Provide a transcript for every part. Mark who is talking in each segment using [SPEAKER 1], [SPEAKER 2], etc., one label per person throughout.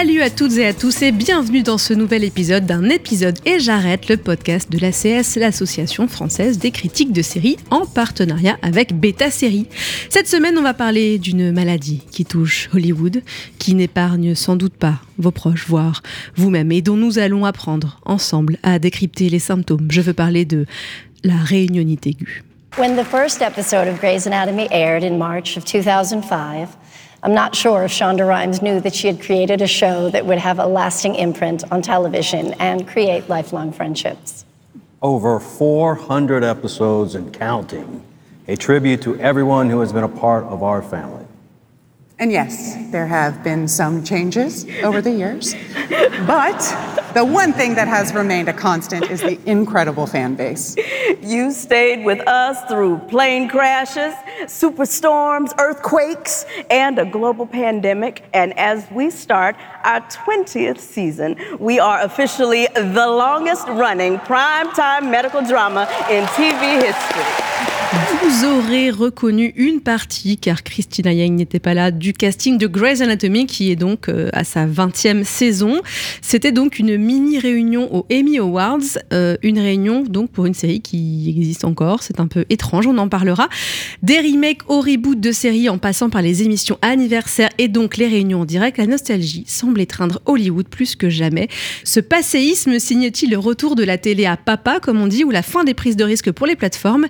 [SPEAKER 1] Salut à toutes et à tous et bienvenue dans ce nouvel épisode d'un épisode et j'arrête le podcast de l'ACS, l'association française des critiques de séries en partenariat avec Beta Série. Cette semaine, on va parler d'une maladie qui touche Hollywood, qui n'épargne sans doute pas vos proches, voire vous-même, et dont nous allons apprendre ensemble à décrypter les symptômes. Je veux parler de la réunionite aiguë.
[SPEAKER 2] When the first episode of Grey's Anatomy aired in March of 2005, I'm not sure if Shonda Rhimes knew that she had created a show that would have a lasting imprint on television and create lifelong friendships.
[SPEAKER 3] Over 400 episodes and counting. A tribute to everyone who has been a part of our family.
[SPEAKER 4] And yes, there have been some changes over the years. But the one thing that has remained a constant is the incredible fan base.
[SPEAKER 5] You stayed with us through plane crashes, superstorms, earthquakes, and a global pandemic. And as we start our 20th season, we are officially the longest running primetime medical drama in TV history.
[SPEAKER 1] Vous aurez reconnu une partie, car Christina Yang n'était pas là, du casting de Grey's Anatomy, qui est donc euh, à sa 20e saison. C'était donc une mini-réunion aux Emmy Awards, euh, une réunion donc pour une série qui existe encore, c'est un peu étrange, on en parlera. Des remakes au reboot de séries en passant par les émissions anniversaires et donc les réunions en direct, la nostalgie semble étreindre Hollywood plus que jamais. Ce passéisme signe-t-il le retour de la télé à papa, comme on dit, ou la fin des prises de risque pour les plateformes?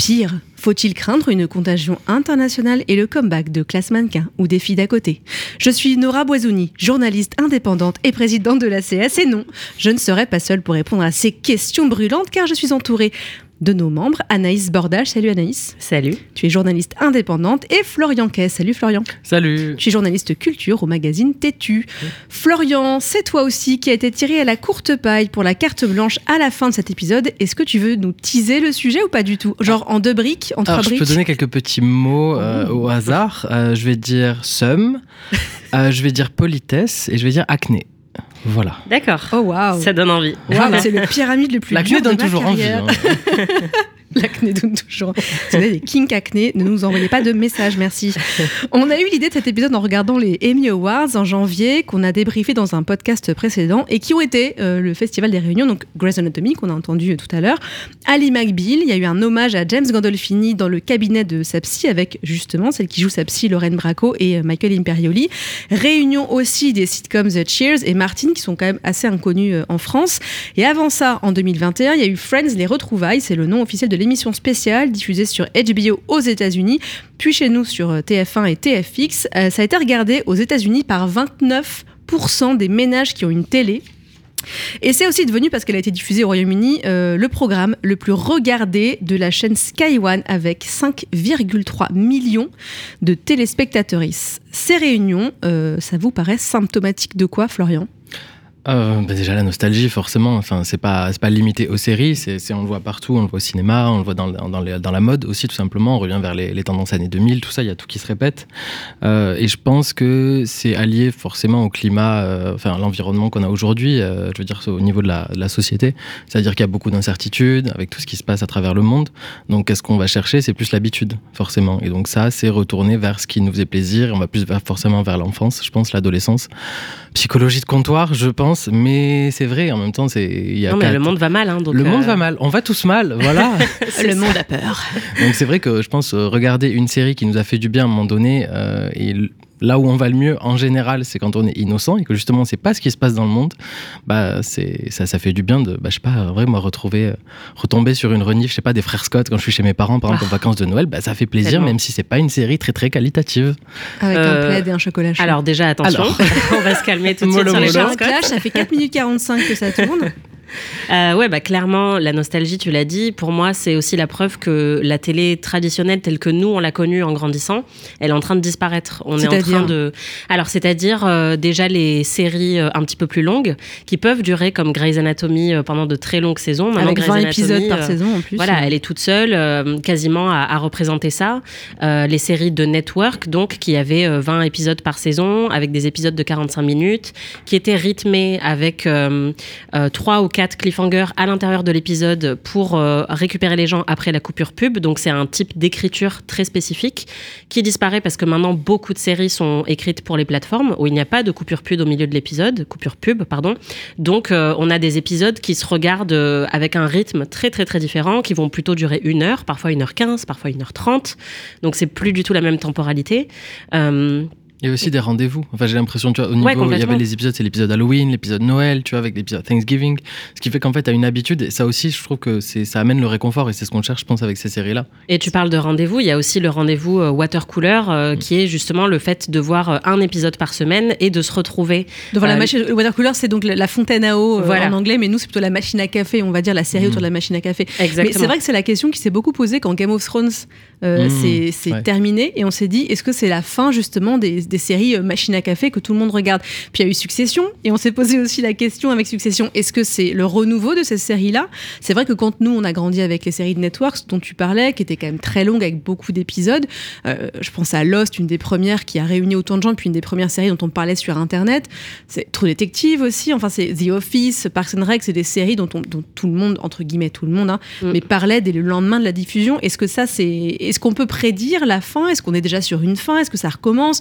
[SPEAKER 1] Pire, faut-il craindre une contagion internationale et le comeback de classe mannequin ou des filles d'à côté? Je suis Nora Boisouni, journaliste indépendante et présidente de l'ACS et non, je ne serai pas seule pour répondre à ces questions brûlantes car je suis entourée de nos membres, Anaïs Bordage. Salut Anaïs.
[SPEAKER 6] Salut.
[SPEAKER 1] Tu es journaliste indépendante et Florian Kay. Salut Florian.
[SPEAKER 6] Salut.
[SPEAKER 1] Tu es journaliste culture au magazine Tétu. Florian, c'est toi aussi qui a été tiré à la courte paille pour la carte blanche à la fin de cet épisode. Est-ce que tu veux nous teaser le sujet ou pas du tout? Genre en deux briques, en trois
[SPEAKER 6] Alors, je
[SPEAKER 1] briques?
[SPEAKER 6] peux donner quelques petits mots euh, au hasard. Euh, je vais dire somme, euh, je vais dire politesse et je vais dire acné. Voilà.
[SPEAKER 7] D'accord.
[SPEAKER 1] Oh waouh.
[SPEAKER 7] Ça donne envie.
[SPEAKER 1] C'est le pyramide le plus
[SPEAKER 6] L'acné
[SPEAKER 1] dur de
[SPEAKER 6] donne
[SPEAKER 1] ma
[SPEAKER 6] toujours envie. hein.
[SPEAKER 1] L'acné donne toujours. Si vous avez des kinks acné, ne nous envoyez pas de messages, merci. On a eu l'idée de cet épisode en regardant les Emmy Awards en janvier, qu'on a débriefé dans un podcast précédent, et qui ont été euh, le festival des réunions, donc Grey's Anatomy, qu'on a entendu tout à l'heure, Ali McBeal, il y a eu un hommage à James Gandolfini dans le cabinet de sa psy, avec justement celle qui joue sa psy, Lorraine Bracco, et euh, Michael Imperioli. Réunion aussi des sitcoms The Cheers et Martin, qui sont quand même assez inconnus euh, en France. Et avant ça, en 2021, il y a eu Friends, les retrouvailles, c'est le nom officiel de l'émission spéciale diffusée sur HBO aux États-Unis, puis chez nous sur euh, TF1 et TFX. Euh, ça a été regardé aux États-Unis par 29% des ménages qui ont une télé. Et c'est aussi devenu, parce qu'elle a été diffusée au Royaume-Uni, euh, le programme le plus regardé de la chaîne Sky One avec 5,3 millions de téléspectatrices. Ces réunions, ça vous paraît symptomatique de quoi, Florian?
[SPEAKER 6] Euh, bah déjà la nostalgie forcément. Enfin c'est pas c'est pas limité aux séries. C'est c'est- on le voit partout. On le voit au cinéma. On le voit dans dans, la mode aussi tout simplement. On revient vers les, tendances années 2000. Tout ça il y a tout qui se répète. Euh, et je pense que c'est allié forcément au climat, euh, enfin à l'environnement qu'on a aujourd'hui. je veux dire au niveau de la, de la société. C'est-à-dire qu'il y a beaucoup d'incertitudes avec tout ce qui se passe à travers le monde. Donc qu'est-ce qu'on va chercher? C'est plus l'habitude forcément. Et donc ça c'est retourner vers ce qui nous faisait plaisir. On va plus forcément vers l'enfance. Je pense l'adolescence. Psychologie de comptoir, je pense, mais c'est vrai, en même temps, c'est. il Y a
[SPEAKER 7] Non, mais le monde va mal. Hein, donc,
[SPEAKER 6] le monde
[SPEAKER 7] euh,
[SPEAKER 6] va mal, on va tous mal, voilà.
[SPEAKER 1] Le monde a peur.
[SPEAKER 6] Donc c'est vrai que je pense euh, regarder une série qui nous a fait du bien à un moment donné, euh, et là où on va le mieux en général, c'est quand on est innocent et que justement on sait pas ce qui se passe dans le monde. Bah c'est ça, ça fait du bien de, bah je sais pas, vrai moi retrouver, euh, retomber sur une renif, je sais pas des frères Scott quand je suis chez mes parents par exemple en vacances de Noël, bah ça fait plaisir
[SPEAKER 7] Tellement.
[SPEAKER 6] même si c'est pas une série très très qualitative.
[SPEAKER 1] Avec un
[SPEAKER 7] Euh,
[SPEAKER 1] plaid et un chocolat chaud.
[SPEAKER 7] Alors déjà, attention,
[SPEAKER 6] Alors.
[SPEAKER 7] on va se calmer tout de suite
[SPEAKER 6] Mollo,
[SPEAKER 7] sur les
[SPEAKER 6] mollo.
[SPEAKER 1] J'ai un
[SPEAKER 7] Scott.
[SPEAKER 1] clash, ça fait 4 minutes 45 que ça tourne.
[SPEAKER 7] Euh, ouais, bah clairement, la nostalgie, tu l'as dit. Pour moi, c'est aussi la preuve que la télé traditionnelle, telle que nous on l'a connue en grandissant, elle est en train de disparaître. On est en train de. Alors, c'est-à-dire euh, déjà les séries euh, un petit peu plus longues qui peuvent durer comme Grey's Anatomy euh, pendant de très longues saisons. Maintenant,
[SPEAKER 1] Avec
[SPEAKER 7] Grey's
[SPEAKER 1] 20
[SPEAKER 7] Anatomy,
[SPEAKER 1] épisodes par saison en plus.
[SPEAKER 7] Voilà, elle est toute seule, quasiment à, à représenter ça. Les séries de Network, donc, qui avaient euh, 20 épisodes par saison, avec des épisodes de 45 minutes, qui étaient rythmés avec euh, euh, trois cliffhangers à l'intérieur de l'épisode pour euh, récupérer les gens après la coupure pub. Donc, c'est un type d'écriture très spécifique qui disparaît parce que maintenant, beaucoup de séries sont écrites pour les plateformes où il n'y a pas de coupure pub au milieu de l'épisode, coupure pub, pardon. Donc, euh, on a des épisodes qui se regardent euh, avec un rythme très, très, très différent, qui vont plutôt durer une heure, parfois une heure quinze, parfois une heure trente. Donc, c'est plus du tout la même temporalité.
[SPEAKER 6] Il y a aussi des rendez-vous. Enfin, j'ai l'impression, tu vois, au niveau,
[SPEAKER 7] Ouais,
[SPEAKER 6] il y avait les épisodes, c'est l'épisode Halloween, l'épisode Noël, tu vois, avec l'épisode Thanksgiving. Ce qui fait qu'en fait, tu as une habitude. Et ça aussi, je trouve que c'est, ça amène le réconfort. Et c'est ce qu'on cherche, je pense, avec ces séries-là.
[SPEAKER 7] Et tu parles de rendez-vous, il y a aussi le rendez-vous euh, water cooler, euh, qui est justement le fait de voir euh, un épisode par semaine et de se retrouver.
[SPEAKER 1] Devant la
[SPEAKER 7] euh,
[SPEAKER 1] machine, le water cooler, c'est donc la- la fontaine à eau euh,
[SPEAKER 7] Voilà.
[SPEAKER 1] en anglais, mais nous, c'est plutôt la machine à café, on va dire la série autour de la machine à café.
[SPEAKER 7] Exactement.
[SPEAKER 1] Mais c'est vrai que c'est la question qui s'est beaucoup posée quand Game of Thrones euh,
[SPEAKER 6] Mmh,
[SPEAKER 1] c'est c'est
[SPEAKER 6] ouais.
[SPEAKER 1] terminé et on s'est dit, est-ce que c'est la fin justement des, des séries euh, machine à café que tout le monde regarde? Puis il y a eu Succession et on s'est posé aussi la question avec Succession, est-ce que c'est le renouveau de ces séries-là C'est vrai que quand nous, on a grandi avec les séries de Networks dont tu parlais, qui étaient quand même très longues avec beaucoup d'épisodes, euh, je pense à Lost, une des premières qui a réuni autant de gens, puis une des premières séries dont on parlait sur Internet. C'est True Detective aussi, enfin c'est The Office, Parks and Rec, c'est des séries dont, on- dont tout le monde, entre guillemets tout le monde, hein,
[SPEAKER 7] Mm.
[SPEAKER 1] mais parlait dès le lendemain de la diffusion. Est-ce que ça c'est, est-ce qu'on peut prédire la fin? Est-ce qu'on est déjà sur une fin? Est-ce que ça recommence?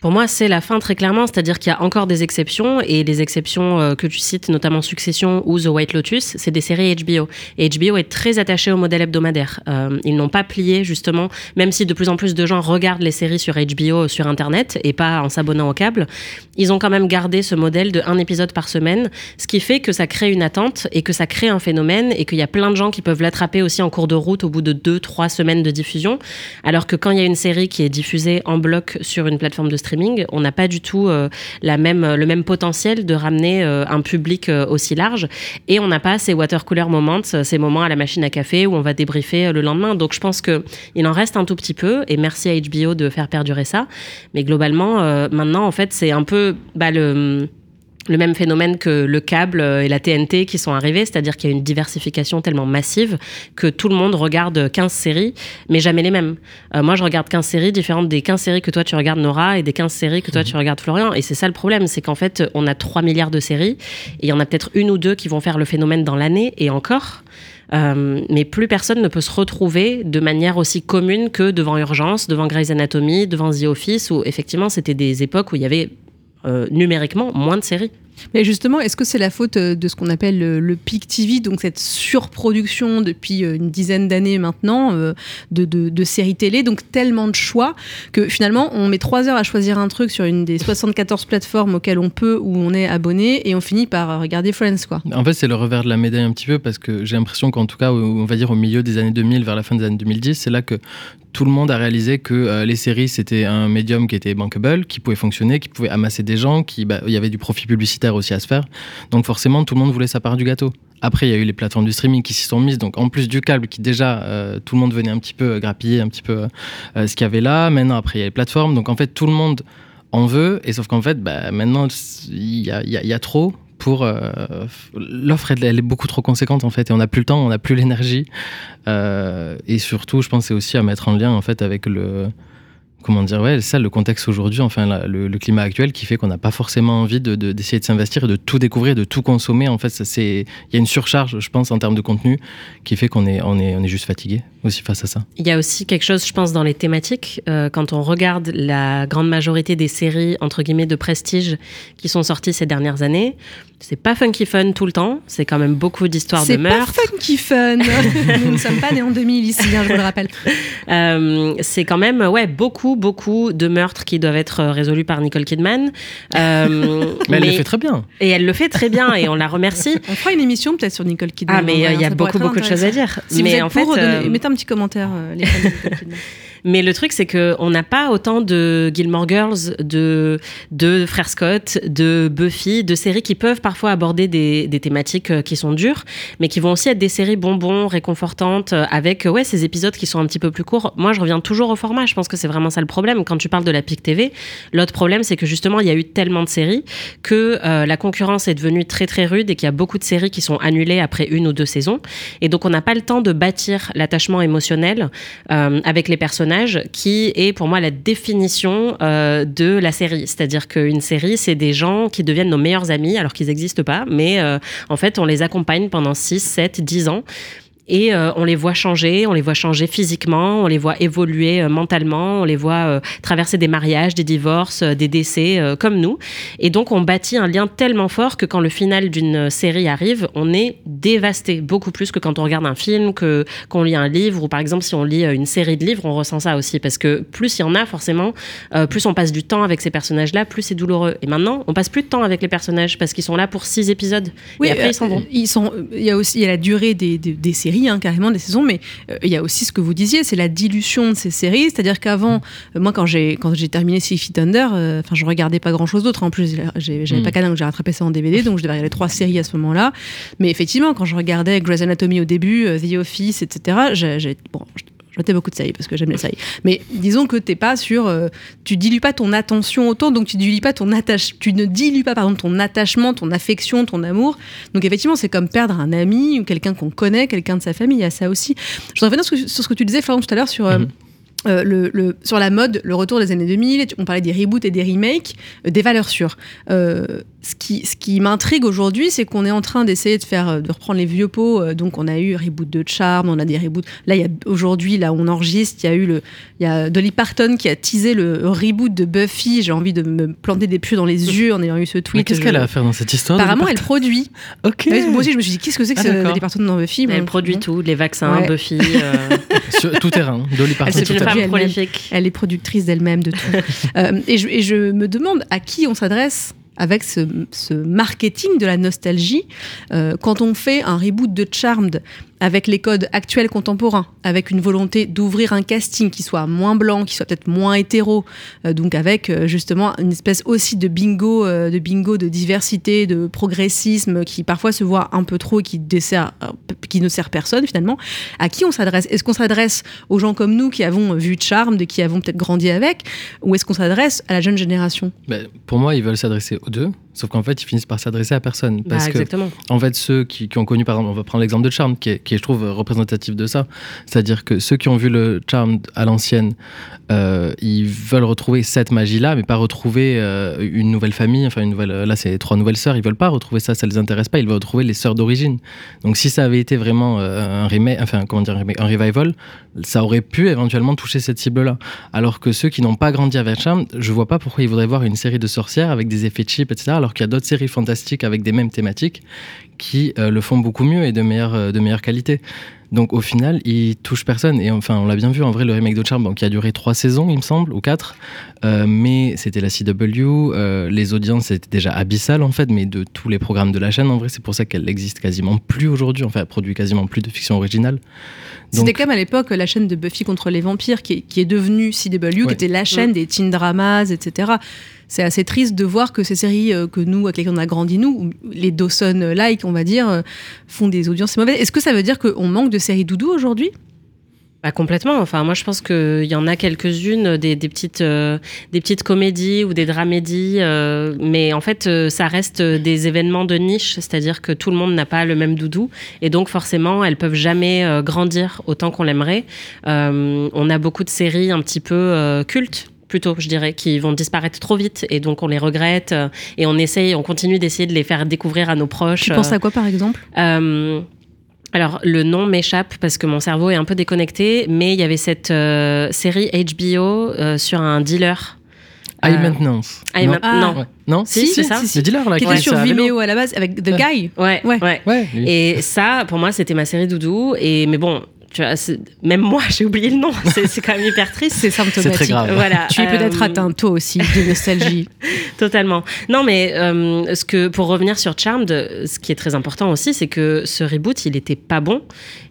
[SPEAKER 7] Pour moi, c'est la fin très clairement, c'est-à-dire qu'il y a encore des exceptions, et les exceptions euh, que tu cites, notamment Succession ou The White Lotus, c'est des séries HBO. Et HBO est très attaché au modèle hebdomadaire. Euh, ils n'ont pas plié, justement, même si de plus en plus de gens regardent les séries sur HBO sur Internet et pas en s'abonnant au câble, ils ont quand même gardé ce modèle de un épisode par semaine, ce qui fait que ça crée une attente et que ça crée un phénomène et qu'il y a plein de gens qui peuvent l'attraper aussi en cours de route au bout de deux, trois semaines de diffusion. Alors que quand il y a une série qui est diffusée en bloc sur une plateforme de streaming, on n'a pas du tout euh, la même, le même potentiel de ramener euh, un public euh, aussi large. Et on n'a pas ces water cooler moments, ces moments à la machine à café où on va débriefer le lendemain. Donc je pense qu'il en reste un tout petit peu. Et merci à HBO de faire perdurer ça. Mais globalement, maintenant, en fait, c'est un peu bah, le le même phénomène que le câble et la TNT qui sont arrivés, c'est-à-dire qu'il y a une diversification tellement massive que tout le monde regarde 15 séries, mais jamais les mêmes. Euh, moi, je regarde 15 séries différentes des 15 séries que toi tu regardes Nora et des 15 séries que toi tu regardes Florian. Et c'est ça le problème, c'est qu'en fait, on a 3 milliards de séries et il y en a peut-être une ou deux qui vont faire le phénomène dans l'année et encore. Euh, mais plus personne ne peut se retrouver de manière aussi commune que devant Urgence, devant Grey's Anatomy, devant The Office, où effectivement c'était des époques où il y avait numériquement moins de séries.
[SPEAKER 1] Mais justement, est-ce que c'est la faute euh, de ce qu'on appelle le, le peak TV, donc cette surproduction depuis euh, une dizaine d'années maintenant euh, de, séries télé, donc tellement de choix que finalement on met trois heures à choisir un truc sur une des 74 plateformes auxquelles on peut ou on est abonné et on finit par euh, regarder Friends quoi.
[SPEAKER 6] En fait, c'est le revers de la médaille un petit peu parce que j'ai l'impression qu'en tout cas, on va dire au milieu des années 2000, vers la fin des années 2010, c'est là que tout le monde a réalisé que euh, les séries, c'était un médium qui était bankable, qui pouvait fonctionner, qui pouvait amasser des gens, qui, bah, il y avait du profit publicitaire aussi à se faire. Donc forcément, tout le monde voulait sa part du gâteau. Après, il y a eu les plateformes du streaming qui s'y sont mises. Donc, en plus du câble, qui déjà, euh, tout le monde venait un petit peu grappiller un petit peu euh, ce qu'il y avait là. Maintenant, après, il y a les plateformes. Donc, en fait, tout le monde en veut. Et sauf qu'en fait, bah, maintenant, il y a, trop pour euh, l'offre elle, elle est beaucoup trop conséquente en fait et on n'a plus le temps on n'a plus l'énergie Euh, et surtout je pense aussi à mettre en lien en fait avec le comment dire ouais ça le contexte aujourd'hui enfin le, climat actuel qui fait qu'on n'a pas forcément envie de- de- d'essayer de, s'investir et de tout découvrir de tout consommer. En fait il y a une surcharge je pense en termes de contenu qui fait qu'on est on est on est juste fatigué aussi face à ça
[SPEAKER 7] Il y a aussi quelque chose, je pense, dans les thématiques. Euh, quand on regarde la grande majorité des séries, entre guillemets, de prestige qui sont sorties ces dernières années, c'est pas funky fun tout le temps. C'est quand même beaucoup d'histoires de
[SPEAKER 1] C'est pas funky fun. Nous ne sommes pas nés en 2000 ici, hein, je vous le rappelle.
[SPEAKER 7] Euh, c'est quand même ouais beaucoup beaucoup de meurtres qui doivent être euh, résolus par Nicole Kidman. Euh,
[SPEAKER 6] mais elle le fait très bien
[SPEAKER 7] Et elle le fait très bien et on la remercie.
[SPEAKER 1] On fera une émission peut-être sur Nicole Kidman.
[SPEAKER 7] Ah mais euh, il y a beaucoup beaucoup de choses à dire.
[SPEAKER 1] Si
[SPEAKER 7] mais
[SPEAKER 1] vous êtes
[SPEAKER 7] en
[SPEAKER 1] pour,
[SPEAKER 7] fait, euh,
[SPEAKER 1] un petit commentaire. euh, les fans.
[SPEAKER 7] Mais le truc, c'est que on n'a pas autant de Gilmore Girls, de, de Frère Scott, de Buffy, de séries qui peuvent parfois aborder des, des thématiques euh, qui sont dures, mais qui vont aussi être des séries bonbons, réconfortantes, euh, avec ouais, ces épisodes qui sont un petit peu plus courts. Moi, je reviens toujours au format. Je pense que c'est vraiment ça le problème. Quand tu parles de la PIC TV, l'autre problème, c'est que justement, il y a eu tellement de séries que euh, la concurrence est devenue très très rude et qu'il y a beaucoup de séries qui sont annulées après une ou deux saisons. Et donc, on n'a pas le temps de bâtir l'attachement émotionnel euh, avec les personnages, qui est pour moi la définition euh, de la série. C'est-à-dire qu'une série, c'est des gens qui deviennent nos meilleurs amis, alors qu'ils n'existent pas, mais euh, en fait, on les accompagne pendant 6, 7, 10 ans. Et euh, on les voit changer, on les voit changer physiquement, on les voit évoluer euh, mentalement, on les voit euh, traverser des mariages, des divorces, des décès, comme nous. Et donc on bâtit un lien tellement fort que quand le final d'une série arrive, on est dévasté, beaucoup plus que quand on regarde un film, que qu'on lit un livre, ou par exemple si on lit une série de livres, on ressent ça aussi, parce que plus il y en a forcément, plus on passe du temps avec ces personnages-là, plus c'est douloureux. Et maintenant, on passe plus de temps avec les personnages, parce qu'ils sont là pour six épisodes, et après ils s'en vont.
[SPEAKER 1] Ils sont, il y a aussi il y a la durée des, des, des séries, hein, carrément des saisons, mais euh, il y a aussi ce que vous disiez, c'est la dilution de ces séries. C'est-à-dire qu'avant, euh, moi, quand j'ai quand j'ai terminé Six Feet Under, euh, enfin, je regardais pas grand-chose d'autre. En plus, j'avais
[SPEAKER 7] Mm.
[SPEAKER 1] pas Canal, donc j'ai rattrapé ça en DVD, donc je devais regarder trois séries à ce moment-là. Mais effectivement, quand je regardais Grey's Anatomy au début, The Office, etc., j'ai- bon, mettais beaucoup de séries parce que j'aime les séries. Mais disons que t'es pas sur, euh, tu dilues pas ton attention autant, donc tu dilues pas ton attache, tu ne dilues pas pardon ton attachement, ton affection, ton amour. Donc effectivement, c'est comme perdre un ami ou quelqu'un qu'on connaît, quelqu'un de sa famille. Il y a ça aussi. Je sur, ce que- sur ce que tu disais, Florent, tout à l'heure sur. euh, euh, le, le- sur la mode, le retour des années 2000, on parlait des reboots et des remakes, euh, des valeurs sûres. Euh, ce qui, ce qui m'intrigue aujourd'hui, c'est qu'on est en train d'essayer de faire, euh, de reprendre les vieux pots. euh, donc, on a eu reboot de Charm, on a des reboots. Là, il y a aujourd'hui, là, où on enregistre, il y a eu le, il y a Dolly Parton qui a teasé le reboot de Buffy. J'ai envie de me planter des pieux dans les yeux en ayant eu ce tweet.
[SPEAKER 6] Mais qu'est-ce
[SPEAKER 1] Je-
[SPEAKER 6] qu'elle a à faire dans cette histoire
[SPEAKER 1] Apparemment,
[SPEAKER 6] Dolly
[SPEAKER 1] elle produit.
[SPEAKER 6] Ok.
[SPEAKER 1] Ouais, Moi aussi, je me suis dit, qu'est-ce que c'est que
[SPEAKER 6] Ah,
[SPEAKER 1] ce. Dolly Parton dans Buffy?
[SPEAKER 7] Elle
[SPEAKER 1] Bon,
[SPEAKER 7] produit
[SPEAKER 1] bon.
[SPEAKER 7] tout, les vaccins,
[SPEAKER 1] Ouais.
[SPEAKER 7] Buffy. euh,
[SPEAKER 6] Sur tout terrain, Dolly
[SPEAKER 1] Elle
[SPEAKER 6] Parton.
[SPEAKER 1] se
[SPEAKER 6] tout
[SPEAKER 7] une femme prolifique.
[SPEAKER 1] Elle est productrice d'elle-même de tout. Euh, et, je, et je me demande à qui on s'adresse avec ce, marketing de la nostalgie euh, quand on fait un reboot de Charmed avec les codes actuels contemporains, avec une volonté d'ouvrir un casting qui soit moins blanc, qui soit peut-être moins hétéro, euh, donc avec euh, justement une espèce aussi de bingo, euh, de bingo de diversité, de progressisme qui parfois se voit un peu trop et qui, ne sert personne finalement. À qui on s'adresse? Est-ce qu'on s'adresse aux gens comme nous qui avons vu Charmed qui avons peut-être grandi avec, ou est-ce qu'on s'adresse à la jeune génération?
[SPEAKER 6] Ben, pour moi, ils veulent s'adresser aux deux, sauf qu'en fait, ils finissent par s'adresser à personne. Parce
[SPEAKER 7] Bah,
[SPEAKER 6] que,
[SPEAKER 7] exactement.
[SPEAKER 6] en fait, ceux qui, qui ont connu, par exemple, on va prendre l'exemple de Charmed, qui est, qui est, je trouve, représentatif de ça. C'est-à-dire que ceux qui ont vu le Charmed à l'ancienne, euh, ils veulent retrouver cette magie-là, mais pas retrouver euh, une nouvelle famille, enfin, une nouvelle. Là, c'est trois nouvelles sœurs, ils veulent pas retrouver ça, ça les intéresse pas, ils veulent retrouver les sœurs d'origine. Donc, si ça avait été vraiment euh, un remake, enfin, comment dire, un revival, ça aurait pu éventuellement toucher cette cible-là. Alors que ceux qui n'ont pas grandi avec Charmed, je vois pas pourquoi ils voudraient voir une série de sorcières avec des effets cheap, etc. Alors qu'il y a d'autres séries fantastiques avec des mêmes thématiques qui euh, le font beaucoup mieux et de meilleure, euh, de meilleure qualité. Donc au final, il touche personne. Et enfin, on l'a bien vu en vrai, le remake de Charmed, bon, qui a duré trois saisons, il me semble, ou quatre. Euh, mais c'était la CW. euh, les audiences étaient déjà abyssales en fait, mais de tous les programmes de la chaîne, en vrai, c'est pour ça qu'elle n'existe quasiment plus aujourd'hui. Enfin, elle produit quasiment plus de fiction originale.
[SPEAKER 1] C'était quand même à l'époque la chaîne de Buffy contre les vampires qui est, qui est devenue CW, qui était la chaîne
[SPEAKER 7] Mm.
[SPEAKER 1] des teen dramas, etc. C'est assez triste de voir que ces séries euh, que nous, avec lesquelles on a grandi, nous, les Dawson-like, on va dire, euh, font des audiences mauvaises. Est-ce que ça veut dire qu'on manque de séries doudou aujourd'hui?
[SPEAKER 7] Bah, complètement. Enfin, moi, je pense qu'il y en a quelques-unes, des, petites, euh, des petites comédies ou des dramédies, mais en fait, ça reste des événements de niche, c'est-à-dire que tout le monde n'a pas le même doudou, et donc forcément, elles peuvent jamais grandir autant qu'on l'aimerait. On a beaucoup de séries un petit peu cultes plutôt, je dirais, qui vont disparaître trop vite et donc on les regrette euh, et on essaye, on continue d'essayer de les faire découvrir à nos proches.
[SPEAKER 1] Tu penses
[SPEAKER 7] euh,
[SPEAKER 1] à quoi, par exemple?
[SPEAKER 7] euh, alors, le nom m'échappe parce que mon cerveau est un peu déconnecté, mais il y avait cette euh, série HBO euh, sur un dealer.
[SPEAKER 6] High
[SPEAKER 7] Euh,
[SPEAKER 6] maintenance.
[SPEAKER 7] High
[SPEAKER 6] non.
[SPEAKER 7] Ma- non.
[SPEAKER 6] Ouais. Non
[SPEAKER 7] Si, c'est ça.
[SPEAKER 6] Le dealer, là,
[SPEAKER 1] Qui
[SPEAKER 6] qui
[SPEAKER 1] était sur. Vimeo à la base avec The
[SPEAKER 6] Ouais.
[SPEAKER 1] Guy
[SPEAKER 7] Ouais, ouais.
[SPEAKER 6] Ouais.
[SPEAKER 7] Et ça, pour moi, c'était ma série doudou. Et mais bon, Tu vois, même moi, j'ai oublié le nom. C'est quand même hyper triste.
[SPEAKER 1] C'est symptomatique.
[SPEAKER 7] Voilà.
[SPEAKER 1] Tu es peut-être
[SPEAKER 7] Euh,
[SPEAKER 1] atteint toi aussi de nostalgie.
[SPEAKER 7] Totalement. Non, mais euh, ce que, pour revenir sur Charmed, ce qui est très important aussi, c'est que ce reboot, il était pas bon.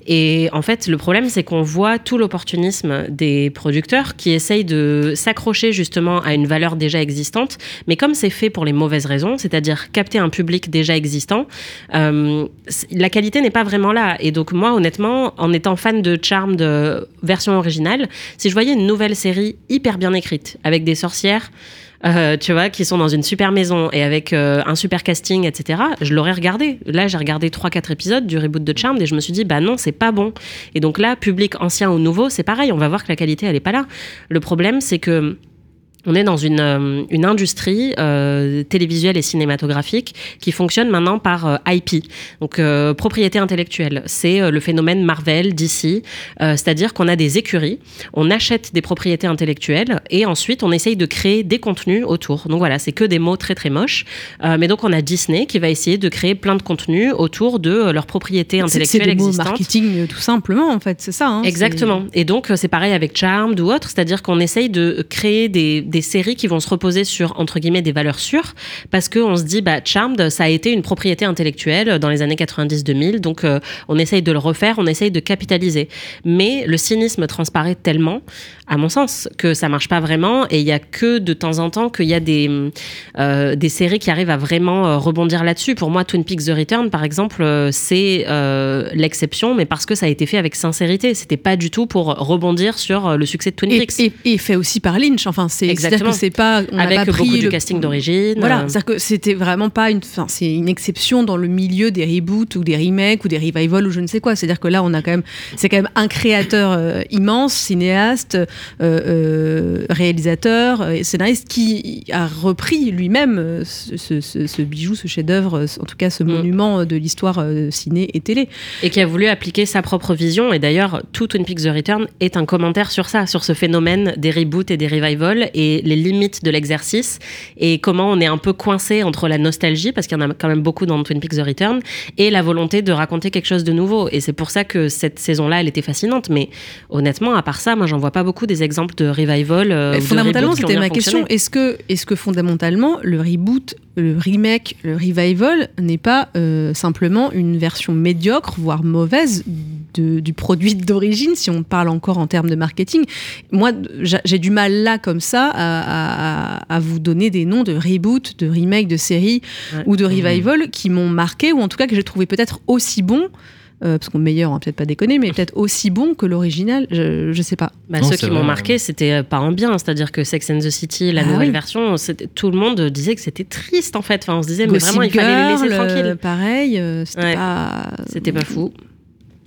[SPEAKER 7] Et en fait, le problème, c'est qu'on voit tout l'opportunisme des producteurs qui essayent de s'accrocher justement à une valeur déjà existante. Mais comme c'est fait pour les mauvaises raisons, c'est-à-dire capter un public déjà existant, euh, la qualité n'est pas vraiment là. Et donc, moi, honnêtement, en étant fan de Charmed euh, version originale, si je voyais une nouvelle série hyper bien écrite, avec des sorcières, euh, tu vois, qui sont dans une super maison et avec euh, un super casting, etc., je l'aurais regardé. Là, j'ai regardé 3-4 épisodes du reboot de Charmed et je me suis dit, bah non, c'est pas bon. Et donc là, public ancien ou nouveau, c'est pareil, on va voir que la qualité, elle est pas là. Le problème, c'est que. On est dans une, euh, une industrie euh, télévisuelle et cinématographique qui fonctionne maintenant par euh, IP, donc euh, propriété intellectuelle. C'est le phénomène Marvel, DC, c'est-à-dire qu'on a des écuries, on achète des propriétés intellectuelles et ensuite on essaye de créer des contenus autour. Donc voilà, c'est que des mots très très moches. Mais donc on a Disney qui va essayer de créer plein de contenus autour de leurs propriétés
[SPEAKER 1] C'est c'est
[SPEAKER 7] intellectuelles
[SPEAKER 1] des mots marketing tout simplement en fait, c'est ça. hein,
[SPEAKER 7] Exactement. Et donc, c'est pareil avec Charmed ou autre, c'est-à-dire qu'on essaye de créer des, des séries qui vont se reposer sur, entre guillemets, des valeurs sûres, parce qu'on se dit, bah, Charmed, ça a été une propriété intellectuelle dans les années 90-2000, donc euh, on essaye de le refaire, on essaye de capitaliser. Mais le cynisme transparaît tellement, à mon sens, que ça marche pas vraiment, et il y a que de temps en temps qu'il y a des, euh, des séries qui arrivent à vraiment euh, rebondir là-dessus. Pour moi, Twin Peaks The Return, par exemple, euh, c'est euh, l'exception, mais parce que ça a été fait avec sincérité. C'était pas du tout pour rebondir sur le succès de Twin
[SPEAKER 1] Et,
[SPEAKER 7] Peaks.
[SPEAKER 1] et- et fait aussi par Lynch. Enfin, c'est
[SPEAKER 7] Exactement.
[SPEAKER 1] c'est pas on
[SPEAKER 7] Avec
[SPEAKER 1] pas pris
[SPEAKER 7] beaucoup du
[SPEAKER 1] le-
[SPEAKER 7] casting d'origine.
[SPEAKER 1] Voilà,
[SPEAKER 7] Euh,
[SPEAKER 1] c'est-à-dire que c'était vraiment pas une, enfin, c'est une exception dans le milieu des reboots ou des remakes ou des revivals ou je ne sais quoi. C'est-à-dire que là, on a quand même, c'est quand même un créateur immense, cinéaste, réalisateur, euh, scénariste qui a repris lui-même euh, ce, ce- ce- ce bijou, ce chef-d'œuvre, euh, en tout cas ce
[SPEAKER 7] Mm.
[SPEAKER 1] monument de l'histoire euh, ciné et télé.
[SPEAKER 7] et qui a voulu appliquer sa propre vision. Et d'ailleurs, tout Twin Peaks The Return est un commentaire sur ça, sur ce phénomène des reboots et des revivals et les limites de l'exercice et comment on est un peu coincé entre la nostalgie, parce qu'il y en a quand même beaucoup dans Twin Peaks The Return, et la volonté de raconter quelque chose de nouveau. Et c'est pour ça que cette saison-là, elle était fascinante. Mais honnêtement, à part ça, moi, j'en vois pas beaucoup des exemples de revival. euh,
[SPEAKER 1] fondamentalement, c'était ma question. Est-ce que, est-ce que fondamentalement, le reboot, le remake, le revival n'est pas euh, simplement une version médiocre, voire mauvaise de- du produit d'origine, si on parle encore en termes de marketing? Moi, j'a- j'ai du mal là, comme ça, à, à- à vous donner des noms de reboot, de remake, de
[SPEAKER 7] Ouais.
[SPEAKER 1] ou de revival qui m'ont marqué, ou en tout cas que j'ai trouvé peut-être aussi bon. Euh, parce qu'on meilleur, on va peut-être pas déconner, mais peut-être aussi bon que l'original, je, je sais pas.
[SPEAKER 7] Bah,
[SPEAKER 6] Non,
[SPEAKER 7] ceux qui m'ont marqué, c'était euh, pas en bien. C'est-à-dire que Sex and the City, la
[SPEAKER 1] Ah
[SPEAKER 7] nouvelle
[SPEAKER 1] oui.
[SPEAKER 7] version, tout le monde disait que c'était triste en fait. Enfin, on se disait, mais vraiment, il fallait les laisser
[SPEAKER 1] Girl, euh,
[SPEAKER 7] tranquilles.
[SPEAKER 1] pareil, euh, c'était
[SPEAKER 7] Ouais.
[SPEAKER 1] pas.
[SPEAKER 7] C'était pas fou.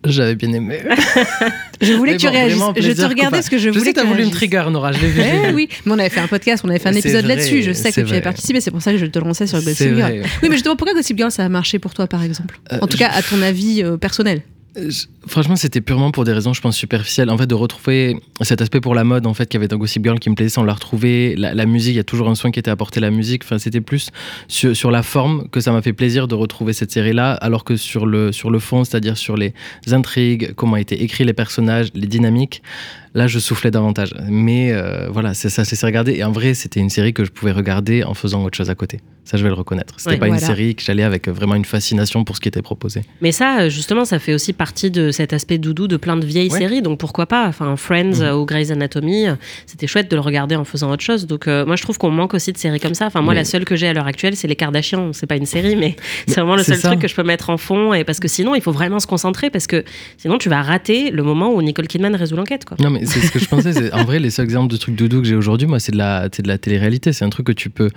[SPEAKER 6] J'avais bien aimé.
[SPEAKER 1] Je voulais
[SPEAKER 6] Mais
[SPEAKER 1] que tu réagisses. Je te regardais parce que je,
[SPEAKER 6] Je
[SPEAKER 1] voulais
[SPEAKER 6] sais que
[SPEAKER 1] tu
[SPEAKER 6] voulu une
[SPEAKER 1] réagisses.
[SPEAKER 6] trigger, Nora, je l'ai vu. je
[SPEAKER 1] Eh oui, mais on avait fait un podcast, on avait fait un épisode là-dessus. Je sais que tu avais participé, c'est pour ça que je te lançais sur Gossip Girl.
[SPEAKER 6] vrai.
[SPEAKER 1] Oui, mais justement, pourquoi Gossip Girl ça a marché pour toi, par exemple?
[SPEAKER 6] Euh,
[SPEAKER 1] En tout cas, à ton avis euh, personnel.
[SPEAKER 6] Franchement, c'était purement pour des raisons, je pense, superficielles. En fait, de retrouver cet aspect pour la mode, en fait, qu'il y avait dans Gossip Girl qui me plaisait, on l'a retrouvé. La, musique, il y a toujours un soin qui était apporté à la musique. Enfin, c'était plus sur, sur la forme que ça m'a fait plaisir de retrouver cette série-là, alors que sur le, sur le fond, c'est-à-dire sur les intrigues, comment étaient écrits les personnages, les dynamiques, là, je soufflais davantage. Mais euh, voilà, ça, c'est ça regarder. Et en vrai, c'était une série que je pouvais regarder en faisant autre chose à côté. Ça, je vais le reconnaître. C'était
[SPEAKER 7] Ouais.
[SPEAKER 6] pas une série que j'allais avec vraiment une fascination pour ce qui était proposé.
[SPEAKER 7] Mais ça, euh, justement, ça fait aussi partie de cet aspect doudou de plein de vieilles
[SPEAKER 6] Ouais.
[SPEAKER 7] séries. Donc pourquoi pas? Enfin, Friends
[SPEAKER 6] Mhm.
[SPEAKER 7] euh, ou Grey's Anatomy, euh, c'était chouette de le regarder en faisant autre chose. Donc euh, moi, je trouve qu'on manque aussi de séries comme ça. Enfin, moi,
[SPEAKER 6] Mais-
[SPEAKER 7] la seule que j'ai à l'heure actuelle, c'est Les Kardashians. C'est pas une série, mais c'est vraiment le seul
[SPEAKER 6] ça.
[SPEAKER 7] truc que je peux mettre en fond. Et parce que sinon, il faut vraiment se concentrer parce que sinon, tu vas rater le moment où Nicole Kidman résout l'enquête.
[SPEAKER 6] Non, mais c'est ce que je pensais. En vrai, les seuls exemples de trucs doudou que j'ai aujourd'hui, moi, c'est de la, c'est de la télé-réalité. C'est un truc que tu peux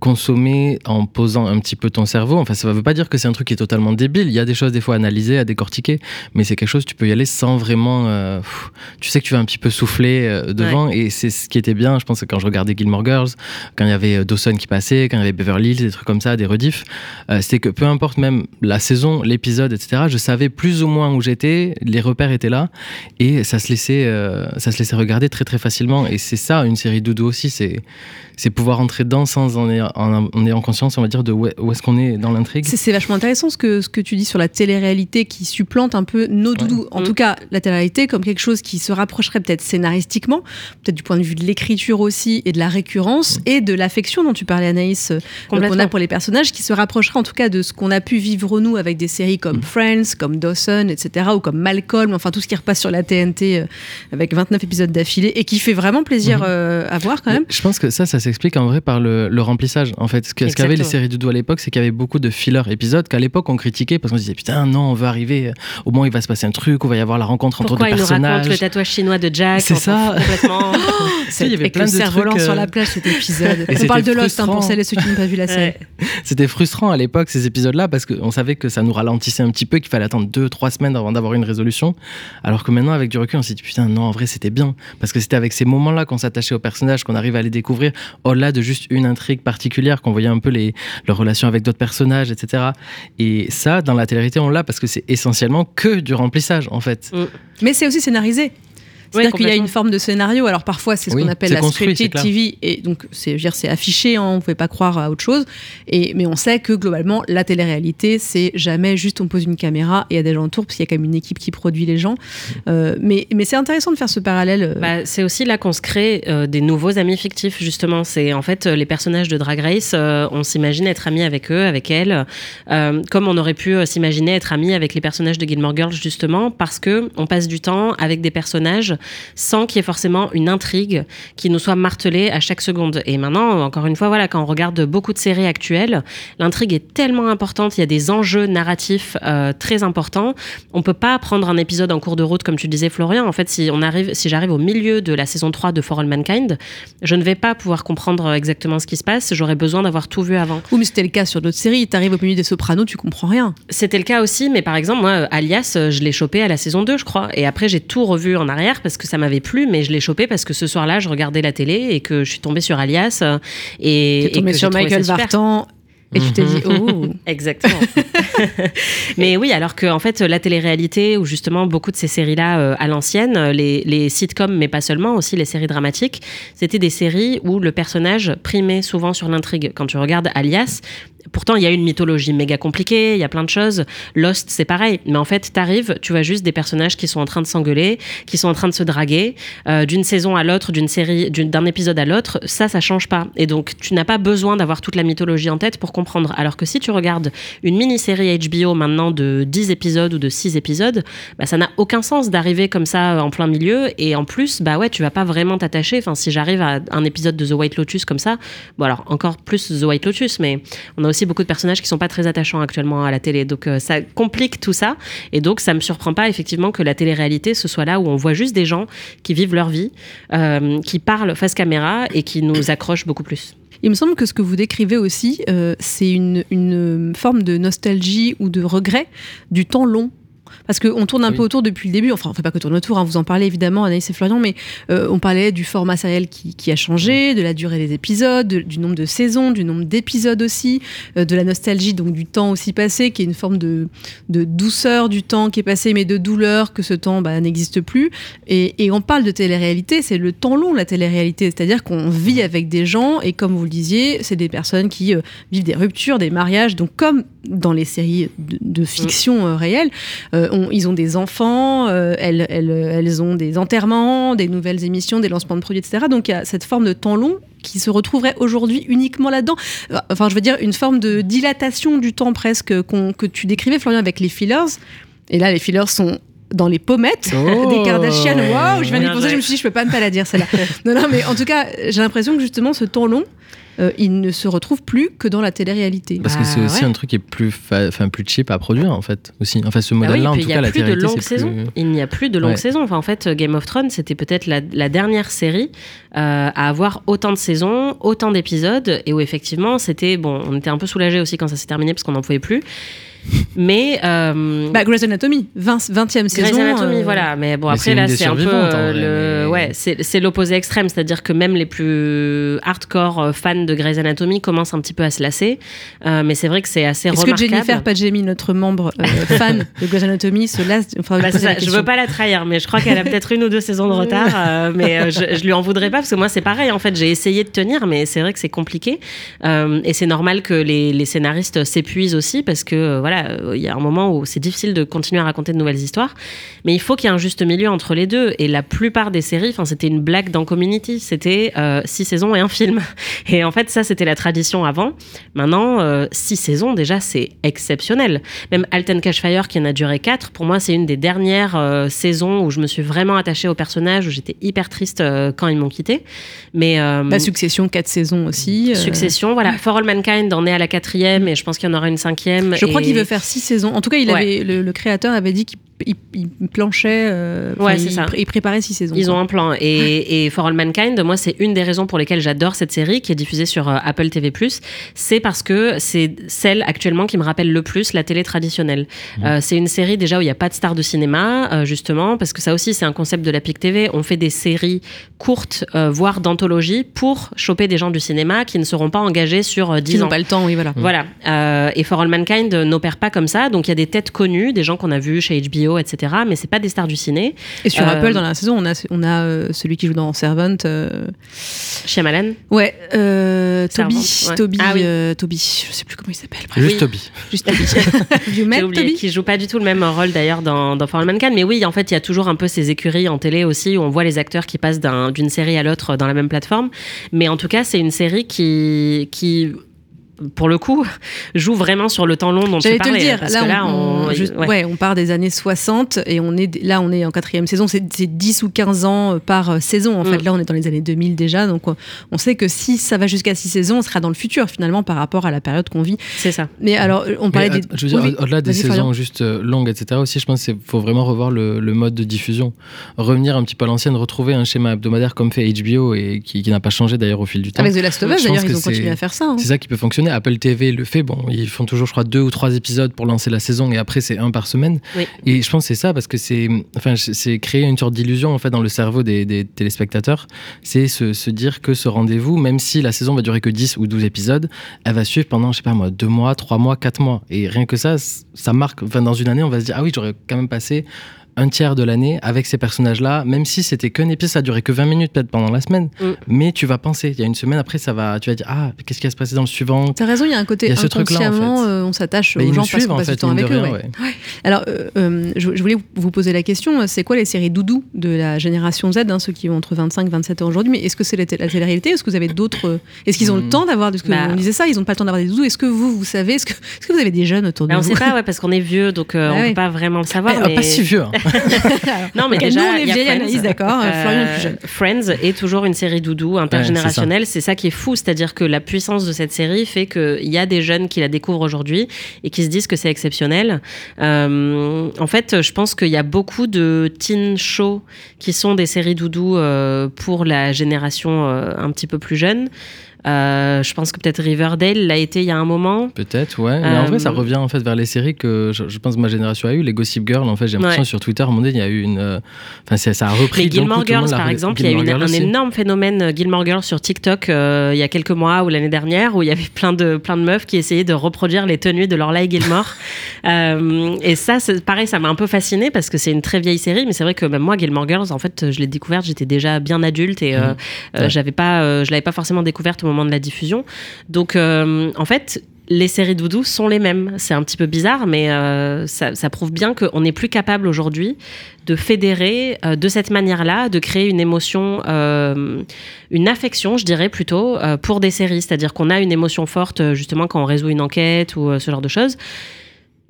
[SPEAKER 6] consommer en posant un petit peu ton cerveau. Enfin, ça ne veut pas dire que c'est un truc qui est totalement débile. Il y a des choses des fois à analyser, à décortiquer, mais c'est quelque chose tu peux y aller sans vraiment. euh, pff, tu sais que tu vas un petit peu souffler euh, devant, et c'est ce qui était bien. Je pense que quand je regardais Gilmore Girls, quand il y avait euh, Dawson qui passait, quand il y avait Beverly Hills, des trucs comme ça, des rediffs, euh, c'était que peu importe même la saison, l'épisode, etc. Je savais plus ou moins où j'étais, les repères étaient là, et ça se laissait, ça se laissait regarder très très facilement. Et c'est ça une série doudou aussi, c'est c'est pouvoir entrer dedans sans en, en, en, en ayant conscience, on va dire, de où, est- où est-ce qu'on est dans l'intrigue.
[SPEAKER 1] C'est c'est vachement intéressant ce que, ce que tu dis sur la télé-réalité qui supplante un peu nos doudous. En tout cas, la télé-réalité comme quelque chose qui se rapprocherait peut-être scénaristiquement, peut-être du point de vue de l'écriture aussi et de la récurrence et de l'affection dont tu parlais Anaïs, euh, qu'on
[SPEAKER 7] Complètement.
[SPEAKER 1] a pour les personnages, qui se rapprocherait en tout cas de ce qu'on a pu vivre nous avec des séries comme Friends, comme Dawson, etc. ou comme Malcolm, enfin tout ce qui repasse sur la TNT euh, avec 29 épisodes d'affilée et qui fait vraiment plaisir euh, à voir quand même.
[SPEAKER 6] Je pense que ça, ça s'explique en vrai par le, le remplissage. En fait, ce qu'avaient les séries doudou à l'époque, c'est qu'il y avait beaucoup de filler épisodes qu'à l'époque on critiquait parce qu'on se disait putain non, on veut arriver, euh, au moins il va se passer un truc, on va y avoir la rencontre entre
[SPEAKER 7] Pourquoi
[SPEAKER 6] deux
[SPEAKER 7] il nous
[SPEAKER 6] personnages.
[SPEAKER 7] raconte le tatouage chinois de Jack
[SPEAKER 6] C'est ça.
[SPEAKER 7] complètement.
[SPEAKER 6] il y avait plein
[SPEAKER 1] le
[SPEAKER 6] de
[SPEAKER 1] cerf-volant
[SPEAKER 6] trucs,
[SPEAKER 1] sur
[SPEAKER 6] euh,
[SPEAKER 1] la plage cet épisode.
[SPEAKER 6] Et
[SPEAKER 1] On parle
[SPEAKER 6] c'était
[SPEAKER 1] de Lost hein, pour
[SPEAKER 6] frustrant.
[SPEAKER 1] celles et ceux qui n'ont pas vu la série.
[SPEAKER 6] C'était frustrant à l'époque ces épisodes-là parce qu'on savait que ça nous ralentissait un petit peu, qu'il fallait attendre deux, trois semaines avant d'avoir une résolution. Alors que maintenant, avec du recul, on s'est dit putain, non, en vrai, c'était bien parce que c'était avec ces moments-là qu'on s'attachait aux personnages, qu'on arrivait à les découvrir au-delà de juste une intrigue particulière, qu'on voyait un peu les, leurs relations avec d'autres personnages, etc. Et ça, dans la télé-réalité, on l'a parce que c'est essentiellement que du remplissage en fait.
[SPEAKER 1] Mais c'est aussi scénarisé. C'est-à-dire qu'il y a une forme de scénario. Alors parfois, c'est ce
[SPEAKER 6] Oui,
[SPEAKER 1] qu'on appelle la scripted. TV. Et donc, c'est je veux dire, c'est affiché, hein, on ne pouvait pas croire à autre chose. Et, mais on sait que globalement, la télé-réalité, c'est jamais juste on pose une caméra et il y a des gens autour, parce qu'il y a quand même une équipe qui produit les gens. Euh, mais mais c'est intéressant de faire ce parallèle. euh,
[SPEAKER 7] Bah, c'est aussi là qu'on se crée euh, des nouveaux amis fictifs, justement. C'est en fait les personnages de Drag Race, euh, on s'imagine être amis avec eux, avec elles, euh, comme on aurait pu euh, s'imaginer être amis avec les personnages de Gilmore Girls, justement, parce que on passe du temps avec des personnages sans qu'il y ait forcément une intrigue qui nous soit martelée à chaque seconde. Et maintenant, encore une fois, voilà, quand on regarde beaucoup de séries actuelles, l'intrigue est tellement importante, il y a des enjeux narratifs euh, très importants. On peut pas prendre un épisode en cours de route, comme tu disais, Florian. En fait, si on arrive, si j'arrive au milieu de la saison 3 de For All Mankind, je ne vais pas pouvoir comprendre exactement ce qui se passe. J'aurais besoin d'avoir tout vu avant.
[SPEAKER 1] Ou mais c'était le cas sur d'autres séries. T'arrives au milieu des Sopranos, tu comprends rien.
[SPEAKER 7] C'était le cas aussi, mais par exemple, moi, Alias, euh, je l'ai chopé à la saison 2, je crois. Et après, j'ai tout revu en arrière parce que ça m'avait plu, mais je l'ai chopé parce que ce soir-là, je regardais la télé et que je suis tombée sur Alias. euh, Et,
[SPEAKER 1] T'es tombée
[SPEAKER 7] et que
[SPEAKER 1] sur Michael. Vartan. Et tu t'es dit, oh.
[SPEAKER 7] Exactement. Mais oui, alors que en fait, la télé-réalité, ou justement beaucoup de ces séries-là euh, à l'ancienne, euh, les, les sitcoms, mais pas seulement, aussi les séries dramatiques, c'était des séries où le personnage primait souvent sur l'intrigue. Quand tu regardes Alias, Pourtant, il y a une mythologie méga compliquée, il y a plein de choses. Lost, c'est pareil. Mais en fait, t'arrives, tu vois juste des personnages qui sont en train de s'engueuler, qui sont en train de se draguer, euh, d'une saison à l'autre, d'une série, d'un épisode à l'autre. Ça, ça change pas. Et donc, tu n'as pas besoin d'avoir toute la mythologie en tête pour comprendre. Alors que si tu regardes une mini-série HBO maintenant de 10 épisodes ou de 6 épisodes, bah, ça n'a aucun sens d'arriver comme ça en plein milieu. Et en plus, bah ouais, tu vas pas vraiment t'attacher. Enfin, si j'arrive à un épisode de The White Lotus comme ça, bon alors encore plus The White Lotus, mais on a aussi beaucoup de personnages qui sont pas très attachants actuellement à la télé. Donc euh, ça complique tout ça. Et donc ça me surprend pas effectivement que la télé-réalité ce soit là où on voit juste des gens qui vivent leur vie, euh, qui parlent face caméra et qui nous accrochent beaucoup plus.
[SPEAKER 1] Il me semble que ce que vous décrivez aussi, euh, c'est une, une forme de nostalgie ou de regret du temps long. Parce qu'on tourne un peu autour depuis le début, enfin on ne fait pas que tourner autour, hein, vous en parlez évidemment Anaïs et Florian, mais euh, on parlait du format sériel qui, qui a changé, de la durée des épisodes, de- du nombre de saisons, du nombre d'épisodes aussi, euh, de la nostalgie, donc du temps aussi passé, qui est une forme de, de douceur du temps qui est passé, mais de douleur que ce temps bah, n'existe plus. Et, et on parle de télé-réalité, c'est le temps long la télé-réalité, c'est-à-dire qu'on vit avec des gens et comme vous le disiez, c'est des personnes qui euh, vivent des ruptures, des mariages, donc comme dans les séries de, de fiction réelle, euh, ils ont des enfants, euh, elles, elles, elles ont des enterrements, des nouvelles émissions, des lancements de produits, etc. Donc il y a cette forme de temps long qui se retrouverait aujourd'hui uniquement là-dedans. Euh, Enfin, je veux dire, une forme de dilatation du temps presque que tu décrivais, Florian, avec les fillers. Et là, les fillers sont dans les pommettes
[SPEAKER 6] Oh.
[SPEAKER 1] des Kardashian. Waouh, je viens d'y penser, je me suis dit, je peux pas ne pas la dire celle-là. non, non, mais en tout cas, j'ai l'impression que justement, ce temps long, euh, il ne se retrouve plus que dans la télé-réalité.
[SPEAKER 6] Parce que c'est aussi un truc qui est plus, fa- enfin, plus cheap à produire en fait. Aussi. Enfin, ce
[SPEAKER 7] Ah oui,
[SPEAKER 6] modèle-là, en tout cas,
[SPEAKER 7] a
[SPEAKER 6] la
[SPEAKER 7] plus de
[SPEAKER 6] plus-.
[SPEAKER 7] Il n'y a plus de longues
[SPEAKER 6] Ouais.
[SPEAKER 7] saisons. Enfin, en fait, Game of Thrones, c'était peut-être la, la dernière série euh, à avoir autant de saisons, autant d'épisodes, et où effectivement, c'était bon. On était un peu soulagé aussi quand ça s'est terminé parce qu'on n'en pouvait plus. Mais. Euh,
[SPEAKER 1] bah, Grey's Anatomy, 20, 20e saison.
[SPEAKER 7] Grey's Anatomy, euh, voilà. Mais bon, après, là, c'est un peu. Euh, le... Ouais, c'est l'opposé extrême. C'est-à-dire que même les plus hardcore fans de Grey's Anatomy commencent un petit peu à se lasser. mais c'est vrai que c'est assez
[SPEAKER 1] Est-ce que Jennifer Padjemi, notre membre fan de Grey's Anatomy, se lasse
[SPEAKER 7] enfin, bah, ça, Je veux pas la trahir, mais je crois qu'elle a peut-être une ou deux saisons de retard. mais je, je lui en voudrais pas parce que moi, c'est pareil. En fait, j'ai essayé de tenir, mais c'est vrai que c'est compliqué. et c'est normal que les, les scénaristes s'épuisent aussi parce que, voilà, il y a un moment où c'est difficile de continuer à raconter de nouvelles histoires. Mais il faut qu'il y ait un juste milieu entre les deux. Et la plupart des séries, enfin, c'était une blague dans Community. C'était euh, six saisons et un film. Et en fait, ça, c'était la tradition avant. Maintenant, euh, six saisons, déjà, c'est exceptionnel. Même Alten Cashfire, qui en a duré quatre, pour moi, c'est une des dernières euh, saisons où je me suis vraiment attachée au personnage, où j'étais hyper triste quand ils m'ont quitté. Mais
[SPEAKER 1] la Succession, quatre saisons aussi.
[SPEAKER 7] Succession, voilà. For All Mankind en est à la quatrième, et je pense qu'il y en aura une cinquième.
[SPEAKER 1] Je crois qu'il veut faire six saisons. En tout cas, il avait, le, créateur avait dit qu'il il, planchait, euh, ouais, il, ça. il, préparait six saisons.
[SPEAKER 7] Ils ont un plan. Et, et, For All Mankind, moi, c'est une des raisons pour lesquelles j'adore cette série qui est diffusée sur euh, Apple TV+. C'est parce que c'est celle actuellement qui me rappelle le plus la télé traditionnelle. Mmh. Euh, c'est une série déjà où il n'y a pas de star de cinéma, justement, parce que ça aussi, c'est un concept de la PIC TV. On fait des séries courtes, voire d'anthologie, pour choper des gens du cinéma qui ne seront pas engagés sur 10
[SPEAKER 1] qui
[SPEAKER 7] ans.
[SPEAKER 1] pas le temps, oui, voilà.
[SPEAKER 7] Voilà. et For All Mankind n'opère pas comme ça. Donc, il y a des têtes connues, des gens qu'on a vus chez HBO etc. Mais c'est pas des stars du ciné.
[SPEAKER 1] Et sur euh, Apple, dans la saison, on a, on a euh, celui qui joue dans Servant. Euh...
[SPEAKER 7] Shyamalan
[SPEAKER 1] Ouais, euh, Toby. Toby, ah Toby, je sais plus comment il s'appelle.
[SPEAKER 6] Juste Toby.
[SPEAKER 1] Juste Toby.
[SPEAKER 7] Oublié qui joue pas du tout le même rôle d'ailleurs dans, dans For Mankind. Mais oui, en fait, il y a toujours un peu ces écuries en télé aussi où on voit les acteurs qui passent d'une série à l'autre dans la même plateforme. Mais en tout cas, c'est une série qui, qui pour le coup, joue vraiment sur le temps long dont tu parlais.
[SPEAKER 1] te le dire, là, on, ouais. on, part des années 60 et on est, là, on est en quatrième saison, c'est 10 ou 15 ans euh, par euh, saison. En fait, mm. là, on est dans les années 2000 déjà, donc on, sait que si ça va jusqu'à 6 saisons, on sera dans le futur finalement par rapport à la période qu'on vit.
[SPEAKER 7] C'est ça.
[SPEAKER 1] Mais alors, on parlait des.
[SPEAKER 6] Je veux dire, au-delà des saisons juste euh, longues, etc., aussi, je pense qu'il faut vraiment revoir le, mode de diffusion. Revenir un petit peu à l'ancienne, retrouver un schéma hebdomadaire comme fait HBO et qui, n'a pas changé d'ailleurs au fil du temps.
[SPEAKER 1] Avec The Last of Us, d'ailleurs, ils ont continué à faire ça. Hein.
[SPEAKER 6] C'est ça qui peut fonctionner. Apple TV le fait. Bon, ils font toujours, je crois, deux ou trois épisodes pour lancer la saison et après, c'est un par semaine. Et je pense que c'est ça parce que c'est enfin, c'est créer une sorte d'illusion en fait dans le cerveau des, téléspectateurs. C'est se, dire que ce rendez-vous, même si la saison va durer que 10 ou 12 épisodes, elle va suivre pendant, je sais pas moi, deux mois, trois mois, quatre mois. Et rien que ça, ça marque. Enfin, dans une année, on va se dire, ah oui, j'aurais quand même passé un tiers de l'année avec ces personnages-là, même si c'était qu'un épisode, ça a duré que 20 minutes peut-être pendant la semaine. Mm. Mais tu vas penser, il y a une semaine après, ça va, tu vas dire ah qu'est-ce qui va se passer dans le suivant?
[SPEAKER 1] T'as raison, il y a un côté inconsciemment, en fait. euh, on s'attache bah, aux gens parce qu'on passe du temps avec eux. Alors, euh, euh, je, voulais vous poser la question, c'est quoi les séries doudou de la génération Z, hein, ceux qui ont entre 25 et 27 ans aujourd'hui Mais est-ce que c'est la, télé-réalité Est-ce que vous avez d'autres Est-ce qu'ils ont le mm. temps d'avoir Parce que bah. on disait ça, ils n'ont pas le temps d'avoir des doudous. Est-ce que vous, vous savez Est-ce que, est que vous avez des jeunes autour de
[SPEAKER 7] bah,
[SPEAKER 1] vous
[SPEAKER 7] On ne sait pas, ouais, parce qu'on est vieux, donc euh, on ne peut pas vraiment le savoir.
[SPEAKER 6] Mais... Pas si vieux.
[SPEAKER 7] Non, mais déjà,
[SPEAKER 1] nous, on est vieilles d'accord. Euh, Florian plus jeune.
[SPEAKER 7] Friends est toujours une série doudou intergénérationnelle. c'est ça. qui est fou, c'est-à-dire que la puissance de cette série fait qu'il y a des jeunes qui la découvrent aujourd'hui et qui se disent que c'est exceptionnel. Euh, en fait, je pense qu'il y a beaucoup de teen shows qui sont des séries doudou euh, pour la génération un petit peu plus jeune. Euh, je pense que peut-être Riverdale l'a été il y a un moment.
[SPEAKER 6] Peut-être, ouais. Mais en vrai, ça euh, revient en fait vers les séries que je, pense que ma génération a eu. Les Gossip Girls, en fait, j'ai l'impression sur Twitter, à un moment donné, il y a eu une. Euh, enfin, ça a repris.
[SPEAKER 7] Les Gilmore Girls, par exemple, il y a eu un énorme phénomène Gilmore Girls sur TikTok il y a quelques mois ou l'année dernière où il y avait plein de, plein de meufs qui essayaient de reproduire les tenues de Lorelai Gilmore. et ça, pareil, ça m'a un peu fasciné parce que c'est une très vieille série, mais c'est vrai que même moi, Gilmore Girls, en fait, je l'ai découverte, j'étais déjà bien adulte et mmh. j'avais pas, je l'avais pas forcément découverte au moment de la diffusion. Donc, euh, en fait, les séries doudou sont les mêmes. C'est un petit peu bizarre, mais euh, ça, prouve bien qu'on n'est plus capable aujourd'hui de fédérer euh, de cette manière-là, de créer une émotion, une affection, je dirais plutôt, pour des séries. C'est-à-dire qu'on a une émotion forte justement quand on résout une enquête ou ce genre de choses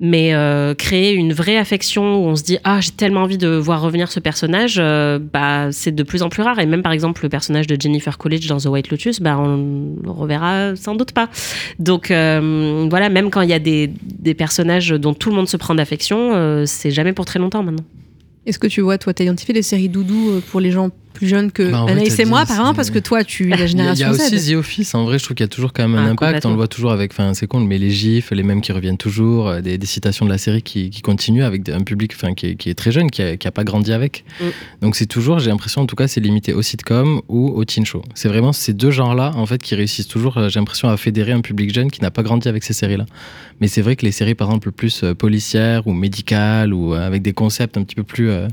[SPEAKER 7] mais euh, créer une vraie affection où on se dit ah j'ai tellement envie de voir revenir ce personnage euh, bah c'est de plus en plus rare. Et même par exemple le personnage de Jennifer Coolidge dans The White Lotus bah on le reverra sans doute pas. Donc euh, voilà même quand il y a des, des, personnages dont tout le monde se prend d'affection c'est jamais pour très longtemps maintenant.
[SPEAKER 1] Est-ce que tu vois toi t'as identifié les séries doudou pour les gens plus jeune que
[SPEAKER 6] Bah,
[SPEAKER 1] Anaïs et moi, exemple, parce que toi, tu es la
[SPEAKER 6] Il y a- y
[SPEAKER 1] génération
[SPEAKER 6] a aussi
[SPEAKER 1] Z.
[SPEAKER 6] The Office, en vrai, je trouve qu'il y a toujours quand même un
[SPEAKER 1] Ah,
[SPEAKER 6] impact. On le voit toujours avec, enfin, c'est con, mais les gifs, les mêmes qui reviennent toujours, euh, des, des citations de la série qui, qui continuent avec un public enfin, qui, est, qui est très jeune, qui n'a pas grandi avec.
[SPEAKER 7] Mm.
[SPEAKER 6] Donc c'est toujours, j'ai l'impression, en tout cas, c'est limité au sitcom ou au teen show. C'est vraiment ces deux genres-là, en fait, qui réussissent toujours, euh, j'ai l'impression, à fédérer un public jeune qui n'a pas grandi avec ces séries-là. Mais c'est vrai que les séries, par exemple, plus euh, policières ou médicales ou avec des concepts un petit peu plus euh,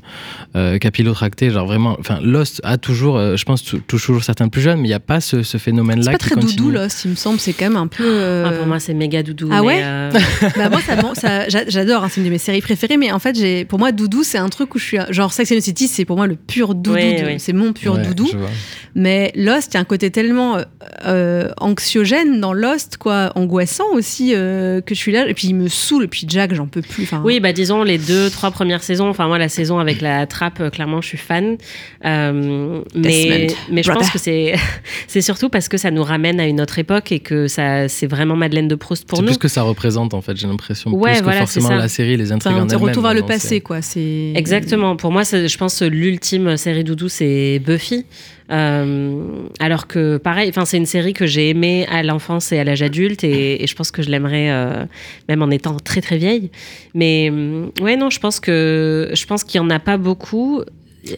[SPEAKER 6] euh, capillotractés, genre vraiment, enfin, Lost a toujours, euh, je pense, tou- touche toujours certains plus jeunes, mais il n'y a pas ce, ce phénomène-là
[SPEAKER 1] C'est pas très
[SPEAKER 6] continue.
[SPEAKER 1] doudou, Lost, il me semble. C'est quand même un peu. euh,
[SPEAKER 7] Ah, pour moi, c'est méga doudou.
[SPEAKER 1] Ah
[SPEAKER 7] mais,
[SPEAKER 1] ouais
[SPEAKER 7] euh,
[SPEAKER 1] bah moi ça, ça- j'adore hein, c'est une de mes séries préférées mais en fait j'ai pour moi Doudou c'est un truc où je suis genre Sex and the City c'est pour moi le pur Doudou
[SPEAKER 7] Oui,
[SPEAKER 1] de-
[SPEAKER 7] oui.
[SPEAKER 1] c'est mon pur
[SPEAKER 6] Ouais,
[SPEAKER 1] Doudou mais Lost il y a un côté tellement euh, anxiogène dans Lost quoi angoissant aussi euh, que je suis là et puis il me saoule et puis Jack j'en peux plus enfin
[SPEAKER 7] Oui, bah disons les deux, trois premières saisons. Enfin, moi, la saison avec la trappe, clairement, je suis fan. Euh, mais
[SPEAKER 1] Desmond,
[SPEAKER 7] mais je pense que c'est c'est surtout parce que ça nous ramène à une autre époque et que ça c'est vraiment Madeleine de Proust pour
[SPEAKER 6] C'est
[SPEAKER 7] nous.
[SPEAKER 6] plus que ça représente, en fait, j'ai l'impression.
[SPEAKER 7] Ouais,
[SPEAKER 6] plus que
[SPEAKER 7] voilà, c'est
[SPEAKER 6] forcément la série, les
[SPEAKER 1] c'est
[SPEAKER 6] intrigues
[SPEAKER 1] un
[SPEAKER 6] en elles-mêmes.
[SPEAKER 1] retour vers le passé
[SPEAKER 6] c'est-
[SPEAKER 1] quoi c'est
[SPEAKER 7] Exactement. Pour moi, c'est- je pense que l'ultime série doudou, c'est Buffy. Euh, alors que pareil, enfin c'est une série que j'ai aimée à l'enfance et à l'âge adulte et, et je pense que je l'aimerais euh, même en étant très très vieille. Mais ouais non, je pense que je pense qu'il y en a pas beaucoup.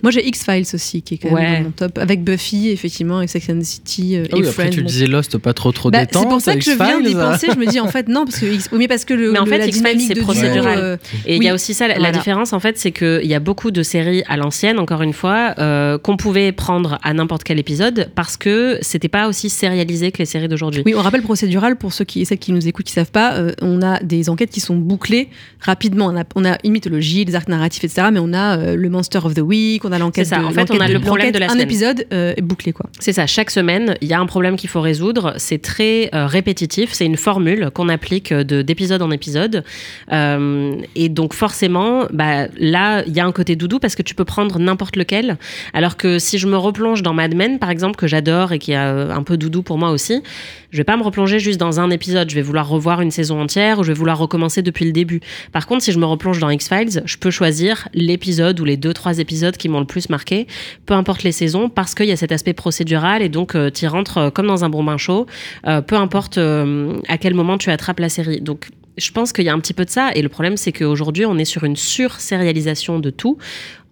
[SPEAKER 1] Moi j'ai X-Files aussi qui est quand même dans mon top avec Buffy effectivement et Sex and the City euh,
[SPEAKER 6] Ah oui,
[SPEAKER 1] et
[SPEAKER 6] après,
[SPEAKER 1] Friends
[SPEAKER 6] tu disais Lost, pas trop trop
[SPEAKER 1] Bah,
[SPEAKER 6] détente.
[SPEAKER 1] c'est pour ça que je viens d'y penser. Je me dis en fait non parce que X- oui, mais parce que le,
[SPEAKER 7] Mais en
[SPEAKER 1] le-
[SPEAKER 7] fait, X-Files,
[SPEAKER 1] dynamique
[SPEAKER 7] c'est procédural.
[SPEAKER 1] euh,
[SPEAKER 7] Et il
[SPEAKER 1] oui.
[SPEAKER 7] y a aussi ça, la, différence en fait, c'est qu'il y a beaucoup de séries à l'ancienne, encore une fois, euh, qu'on pouvait prendre à n'importe quel épisode parce que c'était pas aussi sérialisé que les séries d'aujourd'hui.
[SPEAKER 1] Oui, on rappelle procédural pour ceux qui, celles qui nous écoutent qui savent pas. euh, on a des enquêtes qui sont bouclées rapidement. On a, on a une mythologie, des arcs narratifs, etc. Mais on a euh, le Monster of the Week, on a l'enquête.
[SPEAKER 7] C'est ça.
[SPEAKER 1] de-
[SPEAKER 7] En fait, on a le problème de la
[SPEAKER 1] l'enquête, Un
[SPEAKER 7] semaine.
[SPEAKER 1] épisode euh, est bouclé, quoi.
[SPEAKER 7] C'est ça, chaque semaine, il y a un problème qu'il faut résoudre. C'est très euh, répétitif, c'est une formule qu'on applique euh, de- d'épisode en épisode. Euh, et donc forcément, bah, là, il y a un côté doudou parce que tu peux prendre n'importe lequel. Alors que si je me replonge dans Mad Men, par exemple, que j'adore et qui a euh, un peu doudou pour moi aussi, je vais pas me replonger juste dans un épisode. Je vais vouloir revoir une saison entière ou je vais vouloir recommencer depuis le début. Par contre, si je me replonge dans X-Files, je peux choisir l'épisode ou les deux, trois épisodes qui le plus marqué, peu importe les saisons, parce qu'il y a cet aspect procédural et donc tu y rentres euh, comme dans un bon bain chaud, euh, peu importe euh, à quel moment tu attrapes la série. Donc, je pense qu'il y a un petit peu de ça. Et le problème, c'est qu'aujourd'hui, on est sur une sur-sérialisation de tout.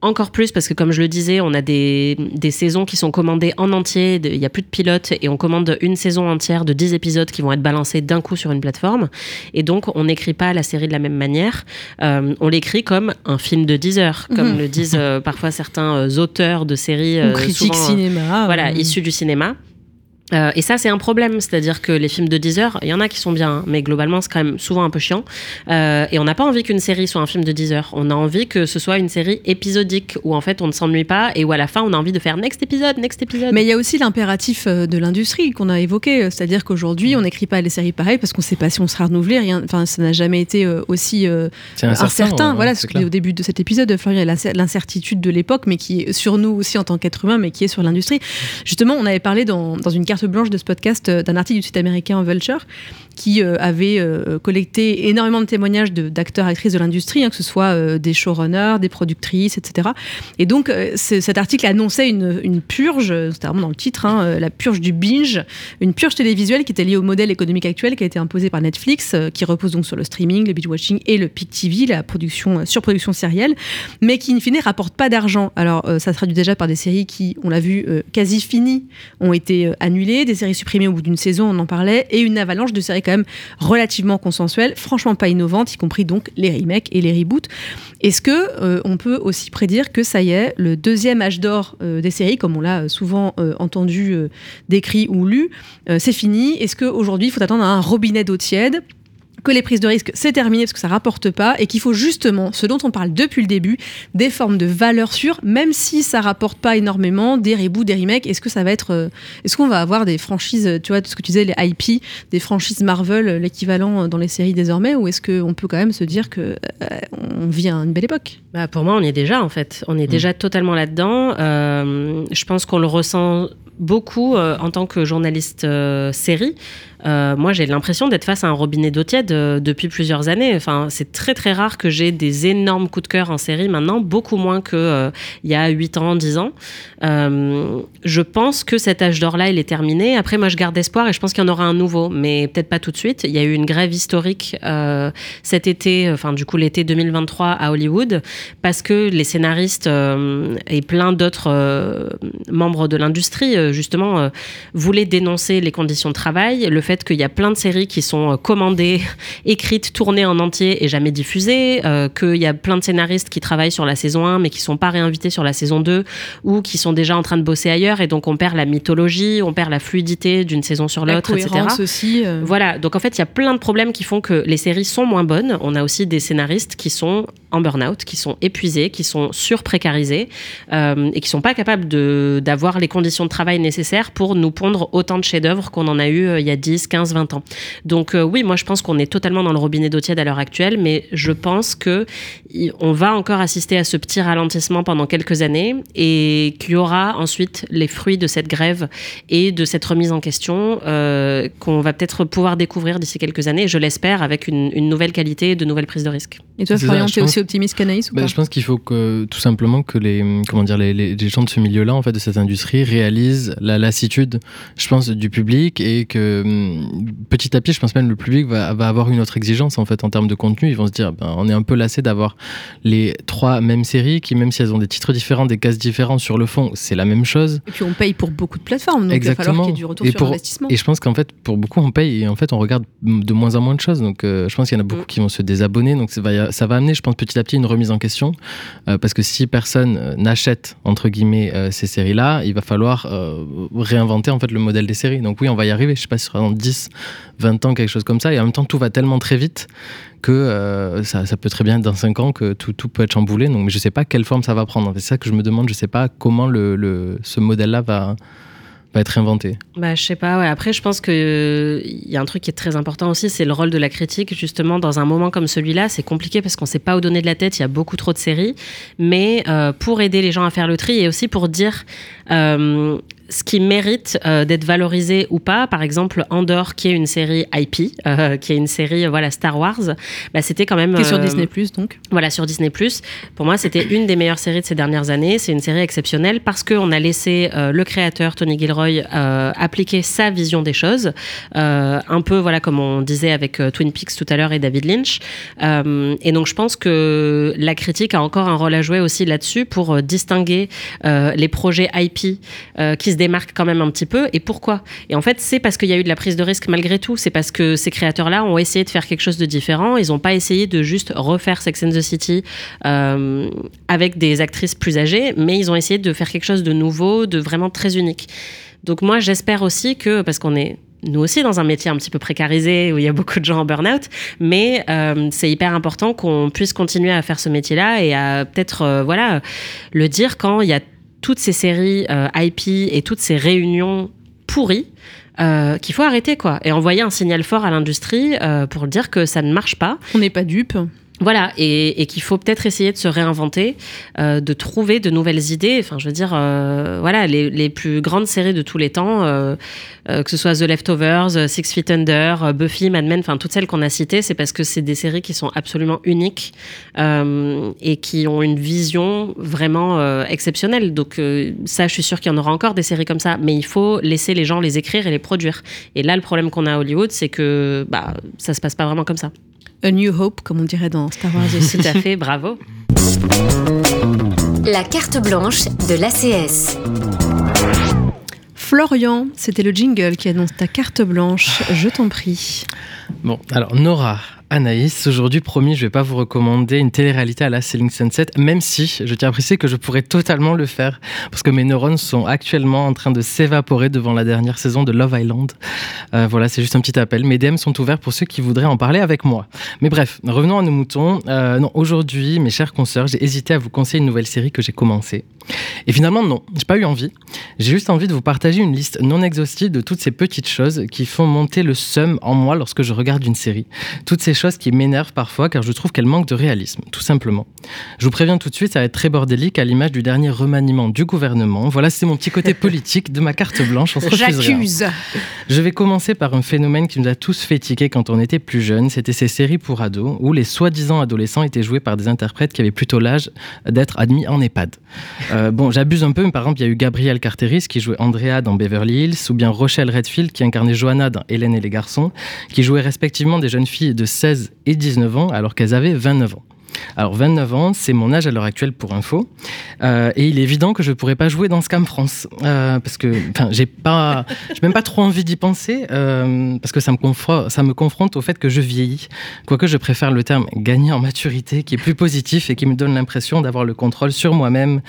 [SPEAKER 7] Encore plus parce que, comme je le disais, on a des, des saisons qui sont commandées en entier. Il n'y a plus de pilote et on commande une saison entière de 10 épisodes qui vont être balancés d'un coup sur une plateforme. Et donc, on n'écrit pas la série de la même manière. Euh, on l'écrit comme un film de 10 heures, comme
[SPEAKER 1] Mhm.
[SPEAKER 7] le disent euh, parfois certains euh, auteurs de séries. euh,
[SPEAKER 1] critique
[SPEAKER 7] souvent,
[SPEAKER 1] cinéma.
[SPEAKER 7] voilà, issus du cinéma. Euh, et ça, c'est un problème. C'est-à-dire que les films de 10 heures, il y en a qui sont bien, hein, mais globalement, c'est quand même souvent un peu chiant. Euh, et on n'a pas envie qu'une série soit un film de 10 heures. On a envie que ce soit une série épisodique où en fait on ne s'ennuie pas et où à la fin on a envie de faire next épisode, next épisode.
[SPEAKER 1] Mais il y a aussi l'impératif euh, de l'industrie qu'on a évoqué, c'est-à-dire qu'aujourd'hui, on n'écrit pas les séries pareilles parce qu'on ne sait pas si on sera renouvelé. Rien, enfin, ça n'a jamais été aussi euh,
[SPEAKER 6] C'est incertain,
[SPEAKER 1] incertain.
[SPEAKER 6] ouais,
[SPEAKER 1] voilà, ce que au début de cet épisode, Florian, il y a l'incer- l'incertitude de l'époque, mais qui est sur nous aussi en tant qu'être humain, mais qui est sur l'industrie. Justement, on avait parlé dans, dans une carte blanche de ce podcast euh, d'un article du site américain Vulture qui euh, avait euh, collecté énormément de témoignages d'acteurs, actrices de l'industrie, hein, que ce soit euh, des showrunners, des productrices, etc. Et donc, cet article annonçait une, une purge, c'était vraiment dans le titre, hein, la purge du binge, une purge télévisuelle qui était liée au modèle économique actuel qui a été imposé par Netflix, qui repose donc sur le streaming, le binge-watching et le peak TV, la production, surproduction sérielle, mais qui, in fine, rapporte pas d'argent. Alors, ça se traduit déjà par des séries qui, on l'a vu, quasi finies, ont été annulées, des séries supprimées au bout d'une saison, on en parlait, et une avalanche de séries relativement consensuelles, franchement pas innovantes, y compris donc les remakes et les reboots. Est-ce que euh, on peut aussi prédire que ça y est, le deuxième âge d'or euh, des séries, comme on l'a souvent euh, entendu, décrit ou lu, c'est fini? Est-ce qu'aujourd'hui, il faut attendre un robinet d'eau tiède que les prises de risque, c'est terminé parce que ça rapporte pas et qu'il faut justement, ce dont on parle depuis le début, des formes de valeurs sûres, même si ça rapporte pas énormément, des reboots, des remakes. Est-ce que ça va être, euh, est-ce qu'on va avoir des franchises, tu vois, tout ce que tu disais, les IP, des franchises Marvel, euh, l'équivalent euh, dans les séries désormais, ou est-ce qu'on peut quand même se dire que euh, on vit à une belle époque?
[SPEAKER 7] Bah, pour moi, on y est déjà en fait. On est déjà totalement là-dedans. Euh, je pense qu'on le ressent beaucoup en tant que journaliste série. Euh, moi, j'ai l'impression d'être face à un robinet d'eau tiède euh, depuis plusieurs années. Enfin, c'est très très rare que j'ai des énormes coups de cœur en série maintenant, beaucoup moins que euh, y a 8 ans, 10 ans. je pense que cet âge d'or-là, il est terminé. Après, moi, je garde espoir et je pense qu'il y en aura un nouveau, mais peut-être pas tout de suite. Il y a eu une grève historique cet été, enfin du coup l'été 2023 à Hollywood, parce que les scénaristes et plein d'autres membres de l'industrie, justement, voulaient dénoncer les conditions de travail, le fait qu'il y a plein de séries qui sont euh, commandées, écrites, tournées en entier et jamais diffusées, euh, qu'il y a plein de scénaristes qui travaillent sur la saison 1 mais qui sont pas réinvités sur la saison 2 ou qui sont déjà en train de bosser ailleurs et donc on perd la mythologie, on perd la fluidité d'une saison sur l'autre, etc.
[SPEAKER 1] aussi. Euh.
[SPEAKER 7] Voilà, donc en fait il y a plein de problèmes qui font que les séries sont moins bonnes. On a aussi des scénaristes qui sont en burn-out, qui sont épuisés, qui sont surprécarisés euh, et qui sont pas capables d'avoir les conditions de travail nécessaires pour nous pondre autant de chefs-d'œuvre qu'on en a eu il y a 10, 15, 20 ans. Donc euh, oui, moi je pense qu'on est totalement dans le robinet d'eau tiède à l'heure actuelle, mais je pense que on va encore assister à ce petit ralentissement pendant quelques années et qu'il y aura ensuite les fruits de cette grève et de cette remise en question euh, qu'on va peut-être pouvoir découvrir d'ici quelques années, je l'espère, avec une, nouvelle qualité et de nouvelles prises de risques.
[SPEAKER 1] Et toi, Florian, tu es aussi optimiste qu'Anaïs ou
[SPEAKER 6] bah,
[SPEAKER 1] pas
[SPEAKER 6] Je pense qu'il faut que tout simplement que les, comment dire, les, les, gens de ce milieu-là, en fait, de cette industrie, réalisent la lassitude, je pense, du public et que petit à petit, je pense même le public va, va, avoir une autre exigence en fait en termes de contenu. Ils vont se dire, ben, on est un peu lassé d'avoir les trois mêmes séries qui, même si elles ont des titres différents, des cases différents sur le fond, c'est la même chose.
[SPEAKER 1] Et puis on paye pour beaucoup de plateformes, donc Exactement. il va falloir qu'il y ait du retour
[SPEAKER 6] et
[SPEAKER 1] sur
[SPEAKER 6] pour,
[SPEAKER 1] investissement.
[SPEAKER 6] Et je pense qu'en fait, pour beaucoup, on paye et en fait, on regarde de moins en moins de choses. Donc euh, je pense qu'il y en a beaucoup mm. qui vont se désabonner. Donc ça va, ça va amener, je pense, petit à petit une remise en question. Euh, parce que si personne euh, n'achète, entre guillemets, ces séries-là, il va falloir réinventer en fait le modèle des séries. Donc oui, on va y arriver. Je sais pas si ce sera dans 10, 20 ans, quelque chose comme ça. Et en même temps, tout va tellement très vite que euh, ça, peut très bien être dans 5 ans que tout, peut être chamboulé. Donc, je ne sais pas quelle forme ça va prendre. C'est ça que je me demande. Je ne sais pas comment le, ce modèle-là va, être inventé
[SPEAKER 7] bah, Je sais pas, ouais. après je pense qu'il il y a un truc qui est très important aussi, c'est le rôle de la critique. Justement, dans un moment comme celui-là, c'est compliqué parce qu'on ne sait pas où donner de la tête, il y a beaucoup trop de séries. Mais euh, pour aider les gens à faire le tri et aussi pour dire euh, ce qui mérite euh, d'être valorisé ou pas, par exemple Andor, qui est une série IP, euh, qui est une série euh, voilà Star Wars, bah, c'était quand même.
[SPEAKER 1] Qui est sur Disney donc.
[SPEAKER 7] Voilà sur Disney Pour moi, c'était une des meilleures séries de ces dernières années. C'est une série exceptionnelle parce qu'on a laissé le créateur Tony Gilroy appliquer sa vision des choses, un peu voilà comme on disait avec Twin Peaks tout à l'heure et David Lynch. et donc je pense que la critique a encore un rôle à jouer aussi là-dessus pour distinguer les projets IP qui se démarque quand même un petit peu. Et pourquoi? Et en fait, c'est parce qu'il y a eu de la prise de risque malgré tout. C'est parce que ces créateurs-là ont essayé de faire quelque chose de différent. Ils n'ont pas essayé de juste refaire Sex and the City euh, avec des actrices plus âgées, mais ils ont essayé de faire quelque chose de nouveau, de vraiment très unique. Donc moi, j'espère aussi que, parce qu'on est nous aussi dans un métier un petit peu précarisé où il y a beaucoup de gens en burn-out, mais euh, c'est hyper important qu'on puisse continuer à faire ce métier-là et à peut-être euh, voilà le dire quand il y a toutes ces séries euh, IP et toutes ces réunions pourries euh, qu'il faut arrêter quoi et envoyer un signal fort à l'industrie euh, pour dire que ça ne marche pas.
[SPEAKER 1] On n'est pas dupe.
[SPEAKER 7] Voilà, et, qu'il faut peut-être essayer de se réinventer, euh, de trouver de nouvelles idées. Enfin, je veux dire, euh, voilà, les, plus grandes séries de tous les temps, euh, que ce soit The Leftovers, Six Feet Under, Buffy, Mad Men, enfin toutes celles qu'on a citées, c'est parce que c'est des séries qui sont absolument uniques et qui ont une vision vraiment exceptionnelle. Donc ça, je suis sûre qu'il y en aura encore des séries comme ça, mais il faut laisser les gens les écrire et les produire. Et là, le problème qu'on a à Hollywood, c'est que bah, ça se passe pas vraiment comme ça.
[SPEAKER 1] A New Hope, comme on dirait dans Star Wars
[SPEAKER 7] Tout à fait, bravo.
[SPEAKER 8] La carte blanche de l'ACS.
[SPEAKER 1] Florian, c'était le jingle qui annonce ta carte blanche. Je t'en prie.
[SPEAKER 6] Bon, alors Nora, Anaïs, aujourd'hui, promis, je vais pas vous recommander une télé-réalité à la Selling Sunset, même si je tiens à préciser que je pourrais totalement le faire, parce que mes neurones sont actuellement en train de s'évaporer devant la dernière saison de Love Island. Euh, voilà, c'est juste un petit appel. Mes DM sont ouverts pour ceux qui voudraient en parler avec moi. Mais bref, revenons à nos moutons. Euh, non, aujourd'hui, mes chers consoeurs, j'ai hésité à vous conseiller une nouvelle série que j'ai commencée. Et finalement, non, j'ai pas eu envie. J'ai juste envie de vous partager une liste non exhaustive de toutes ces petites choses qui font monter le seum en moi lorsque je regarde une série. Toutes ces choses qui m'énervent parfois car je trouve qu'elles manquent de réalisme, tout simplement. Je vous préviens tout de suite, ça va être très bordélique à l'image du dernier remaniement du gouvernement. Voilà, c'est mon petit côté politique de ma carte blanche. On se.
[SPEAKER 1] J'accuse.
[SPEAKER 6] Je vais commencer par un phénomène qui nous a tous fait tiquer quand on était plus jeunes. C'était ces séries pour ados où les soi-disant adolescents étaient joués par des interprètes qui avaient plutôt l'âge d'être admis en EHPAD. Euh, bon, j'abuse un peu, mais par exemple, il y a eu Gabrielle Carteris qui jouait Andrea dans Beverly Hills, ou bien Rochelle Redfield qui incarnait Johanna dans Hélène et les garçons, qui jouaient respectivement des jeunes filles de 16 et 19 ans alors qu'elles avaient 29 ans. Alors 29 ans, c'est mon âge à l'heure actuelle pour info, Euh, et il est évident que je pourrais pas jouer dans Scam France euh, parce que, j'ai pas, même pas trop envie d'y penser euh, parce que ça me confronte, ça me confronte au fait que je vieillis. Quoique je préfère le terme gagner en maturité, qui est plus positif et qui me donne l'impression d'avoir le contrôle sur moi-même,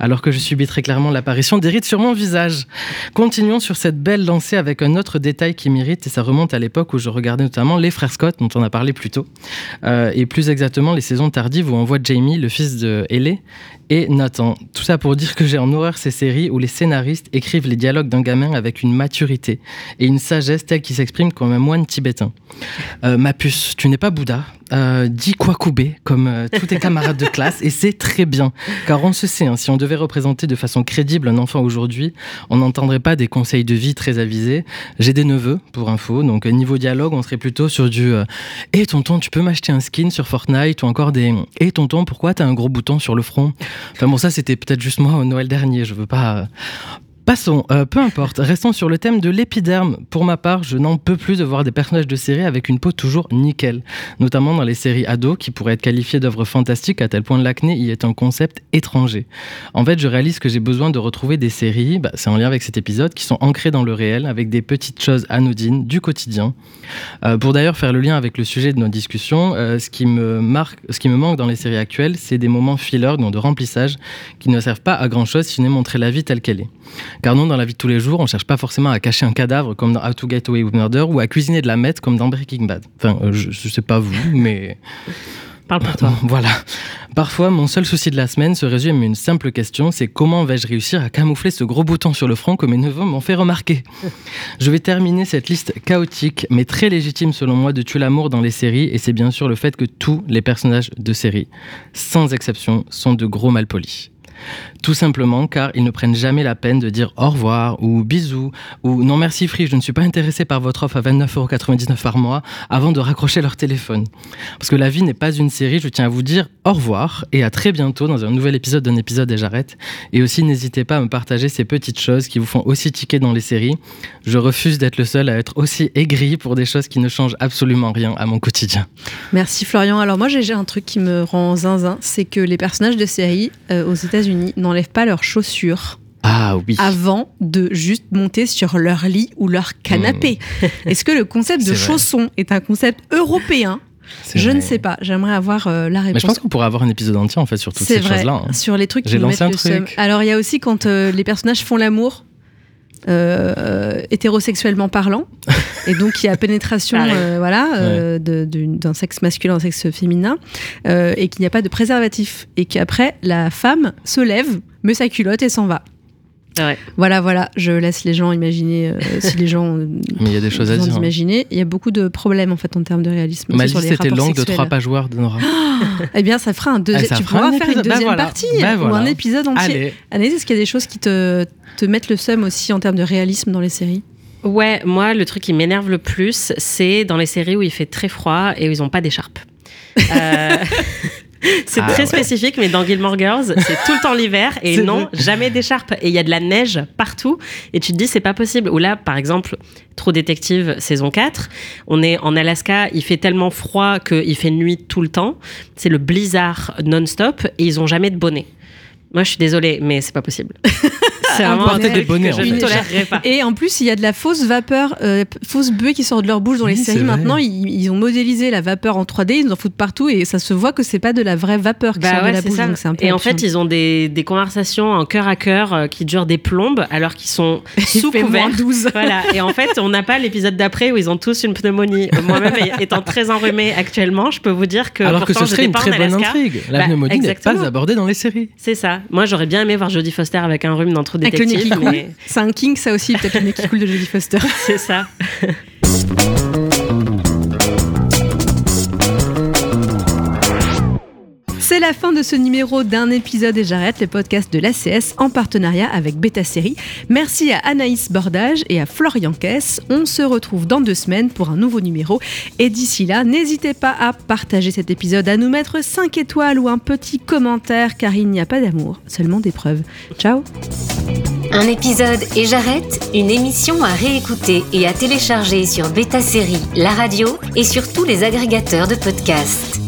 [SPEAKER 6] alors que je subis très clairement l'apparition des rides sur mon visage. Continuons sur cette belle lancée avec un autre détail qui m'irrite et ça remonte à l'époque où je regardais notamment les frères Scott dont on a parlé plus tôt, Euh, et plus exactement les saisons tardives où on voit Jamie, le fils de Ellie, et Nathan. Tout ça pour dire que j'ai en horreur ces séries où les scénaristes écrivent les dialogues d'un gamin avec une maturité et une sagesse telle qu'il s'exprime comme un moine tibétain. Euh, ma puce, tu n'es pas Bouddha. Euh, dis quoi couper comme euh, tous tes camarades de classe et c'est très bien car on se sait hein, si on devait représenter de façon crédible un enfant aujourd'hui on n'entendrait pas des conseils de vie très avisés j'ai des neveux pour info donc euh, niveau dialogue on serait plutôt sur du euh, hé tonton tu peux m'acheter un skin sur Fortnite ou encore des hé tonton pourquoi t'as un gros bouton sur le front? Enfin bon ça c'était peut-être juste moi Noël dernier je veux pas euh, Passons, euh, peu importe, restons sur le thème de l'épiderme. Pour ma part, je n'en peux plus de voir des personnages de série avec une peau toujours nickel, notamment dans les séries ados qui pourraient être qualifiées d'œuvres fantastiques à tel point l'acné y est un concept étranger. En fait, je réalise que j'ai besoin de retrouver des séries, bah, c'est en lien avec cet épisode, qui sont ancrées dans le réel, avec des petites choses anodines du quotidien. Euh, pour d'ailleurs faire le lien avec le sujet de nos discussions, euh, ce, qui me marque, ce qui me manque dans les séries actuelles, c'est des moments filler, donc de remplissage, qui ne servent pas à grand chose si n'est montrer la vie telle qu'elle est. Car non, dans la vie de tous les jours, on cherche pas forcément à cacher un cadavre comme dans How to Get Away with Murder ou à cuisiner de la meth comme dans Breaking Bad. Enfin, euh, je, je sais pas vous, mais.
[SPEAKER 7] Parle pour toi.
[SPEAKER 6] Voilà. Parfois, mon seul souci de la semaine se résume à une simple question, c'est comment vais-je réussir à camoufler ce gros bouton sur le front que mes neveux m'ont fait remarquer? Je vais terminer cette liste chaotique, mais très légitime selon moi, de tuer l'amour dans les séries, et c'est bien sûr le fait que tous les personnages de séries, sans exception, sont de gros malpolis. Tout simplement car ils ne prennent jamais la peine de dire au revoir ou bisous ou non merci Free, je ne suis pas intéressé par votre offre à 29,99€ par mois avant de raccrocher leur téléphone. Parce que la vie n'est pas une série, je tiens à vous dire au revoir et à très bientôt dans un nouvel épisode d'un épisode et j'arrête. Et aussi n'hésitez pas à me partager ces petites choses qui vous font aussi tiquer dans les séries. Je refuse d'être le seul à être aussi aigri pour des choses qui ne changent absolument rien à mon quotidien.
[SPEAKER 1] Merci Florian. Alors moi j'ai un truc qui me rend zinzin, c'est que les personnages de série euh, aux États-Unis n'enlèvent pas leurs chaussures.
[SPEAKER 6] Ah oui.
[SPEAKER 1] Avant de juste monter sur leur lit ou leur canapé. Est-ce que le concept de
[SPEAKER 6] Hmm. Vrai.
[SPEAKER 1] chausson est un concept européen? Je
[SPEAKER 6] vrai.
[SPEAKER 1] ne sais pas. J'aimerais avoir euh, la réponse.
[SPEAKER 6] Mais je pense qu'on pourrait avoir un épisode entier en fait sur toutes ces choses-là. hein.
[SPEAKER 1] sur les trucs qui
[SPEAKER 6] J'ai
[SPEAKER 1] nous mettent
[SPEAKER 6] lancé un
[SPEAKER 1] le seum. Alors il y a aussi quand euh, les personnages font l'amour. Euh, hétérosexuellement parlant. Et donc il y a pénétration
[SPEAKER 7] Pareil.
[SPEAKER 1] euh, voilà euh, d'un sexe masculin d'un sexe féminin et qu'il n'y a pas de préservatif. Et qu'après la femme se lève met sa culotte et s'en va
[SPEAKER 7] Ouais.
[SPEAKER 1] voilà voilà je laisse les gens imaginer euh, si les gens euh,
[SPEAKER 6] Mais il y a des choses à dire. hein.
[SPEAKER 1] d'imaginer il y a beaucoup de problèmes en fait en termes de réalisme
[SPEAKER 6] Ma liste était longue de trois pageoires de Nora.
[SPEAKER 1] Eh bien, ça fera un deuxième.
[SPEAKER 6] Ça
[SPEAKER 1] tu pourras faire une.
[SPEAKER 6] Bah
[SPEAKER 1] deuxième
[SPEAKER 6] voilà.
[SPEAKER 1] partie
[SPEAKER 6] Bah
[SPEAKER 1] ou un épisode entier.
[SPEAKER 6] Allez.
[SPEAKER 1] Anaïs, est-ce qu'il y a des choses qui te, te mettent le seum aussi en termes de réalisme dans les séries?
[SPEAKER 7] Ouais, moi, le truc qui m'énerve le plus, c'est dans les séries où il fait très froid et où ils n'ont pas d'écharpe. Euh, c'est
[SPEAKER 6] Ah
[SPEAKER 7] très
[SPEAKER 6] ouais.
[SPEAKER 7] spécifique, mais dans Gilmore Girls, c'est tout le temps l'hiver et non,
[SPEAKER 6] vrai.
[SPEAKER 7] jamais d'écharpe. Et il y a de la neige partout. Et tu te dis, c'est pas possible. Ou là, par exemple, Trop Détective, saison 4, on est en Alaska, il fait tellement froid qu'il fait nuit tout le temps. C'est le blizzard non-stop et ils ont jamais de bonnet. Moi, je suis désolée, mais c'est pas possible. C'est
[SPEAKER 1] Un
[SPEAKER 7] vraiment un
[SPEAKER 1] bonnet
[SPEAKER 7] truc
[SPEAKER 6] des bonnets,
[SPEAKER 7] que je
[SPEAKER 6] en
[SPEAKER 7] ne tolérerai pas.
[SPEAKER 1] Et en plus, il y a de la fausse vapeur, euh, fausse buée qui sort de leur bouche dans les
[SPEAKER 6] Oui,
[SPEAKER 1] séries. Maintenant, ils, ils ont modélisé la vapeur en 3D, ils nous en foutent partout et ça se voit que c'est pas de la vraie vapeur qui
[SPEAKER 7] Bah
[SPEAKER 1] sort
[SPEAKER 7] ouais,
[SPEAKER 1] de la bouche.
[SPEAKER 7] ça.
[SPEAKER 1] donc c'est un peu
[SPEAKER 7] Et en fait, ils ont des, des conversations en cœur à cœur euh, qui durent des plombes alors qu'ils sont sous couvert.
[SPEAKER 1] moins 12.
[SPEAKER 7] Voilà. Et en fait, on n'a pas l'épisode d'après où ils ont tous une pneumonie. Euh, Moi-même étant très enrhumée actuellement, je peux vous dire que
[SPEAKER 6] Alors que ce serait une très bonne intrigue. La
[SPEAKER 7] Bah,
[SPEAKER 6] pneumonie n'est pas abordée dans les séries.
[SPEAKER 7] C'est ça. Moi, j'aurais bien aimé voir Jodie Foster avec un rhume dans True
[SPEAKER 1] Avec le nez qui
[SPEAKER 7] Détective,
[SPEAKER 1] coule.
[SPEAKER 7] mais
[SPEAKER 1] C'est un king, ça aussi, peut-être le nez qui coule de Jodie Foster.
[SPEAKER 7] c'est ça.
[SPEAKER 1] C'est la fin de ce numéro d'un épisode et j'arrête le podcast de l'ACS en partenariat avec Beta Série. Merci à Anaïs Bordage et à Florian Kess. On se retrouve dans deux semaines pour un nouveau numéro. Et d'ici là, n'hésitez pas à partager cet épisode, à nous mettre 5 étoiles ou un petit commentaire car il n'y a pas d'amour, seulement des preuves. Ciao
[SPEAKER 8] Un épisode et j'arrête, une émission à réécouter et à télécharger sur Beta Série, la radio et sur tous les agrégateurs de podcasts.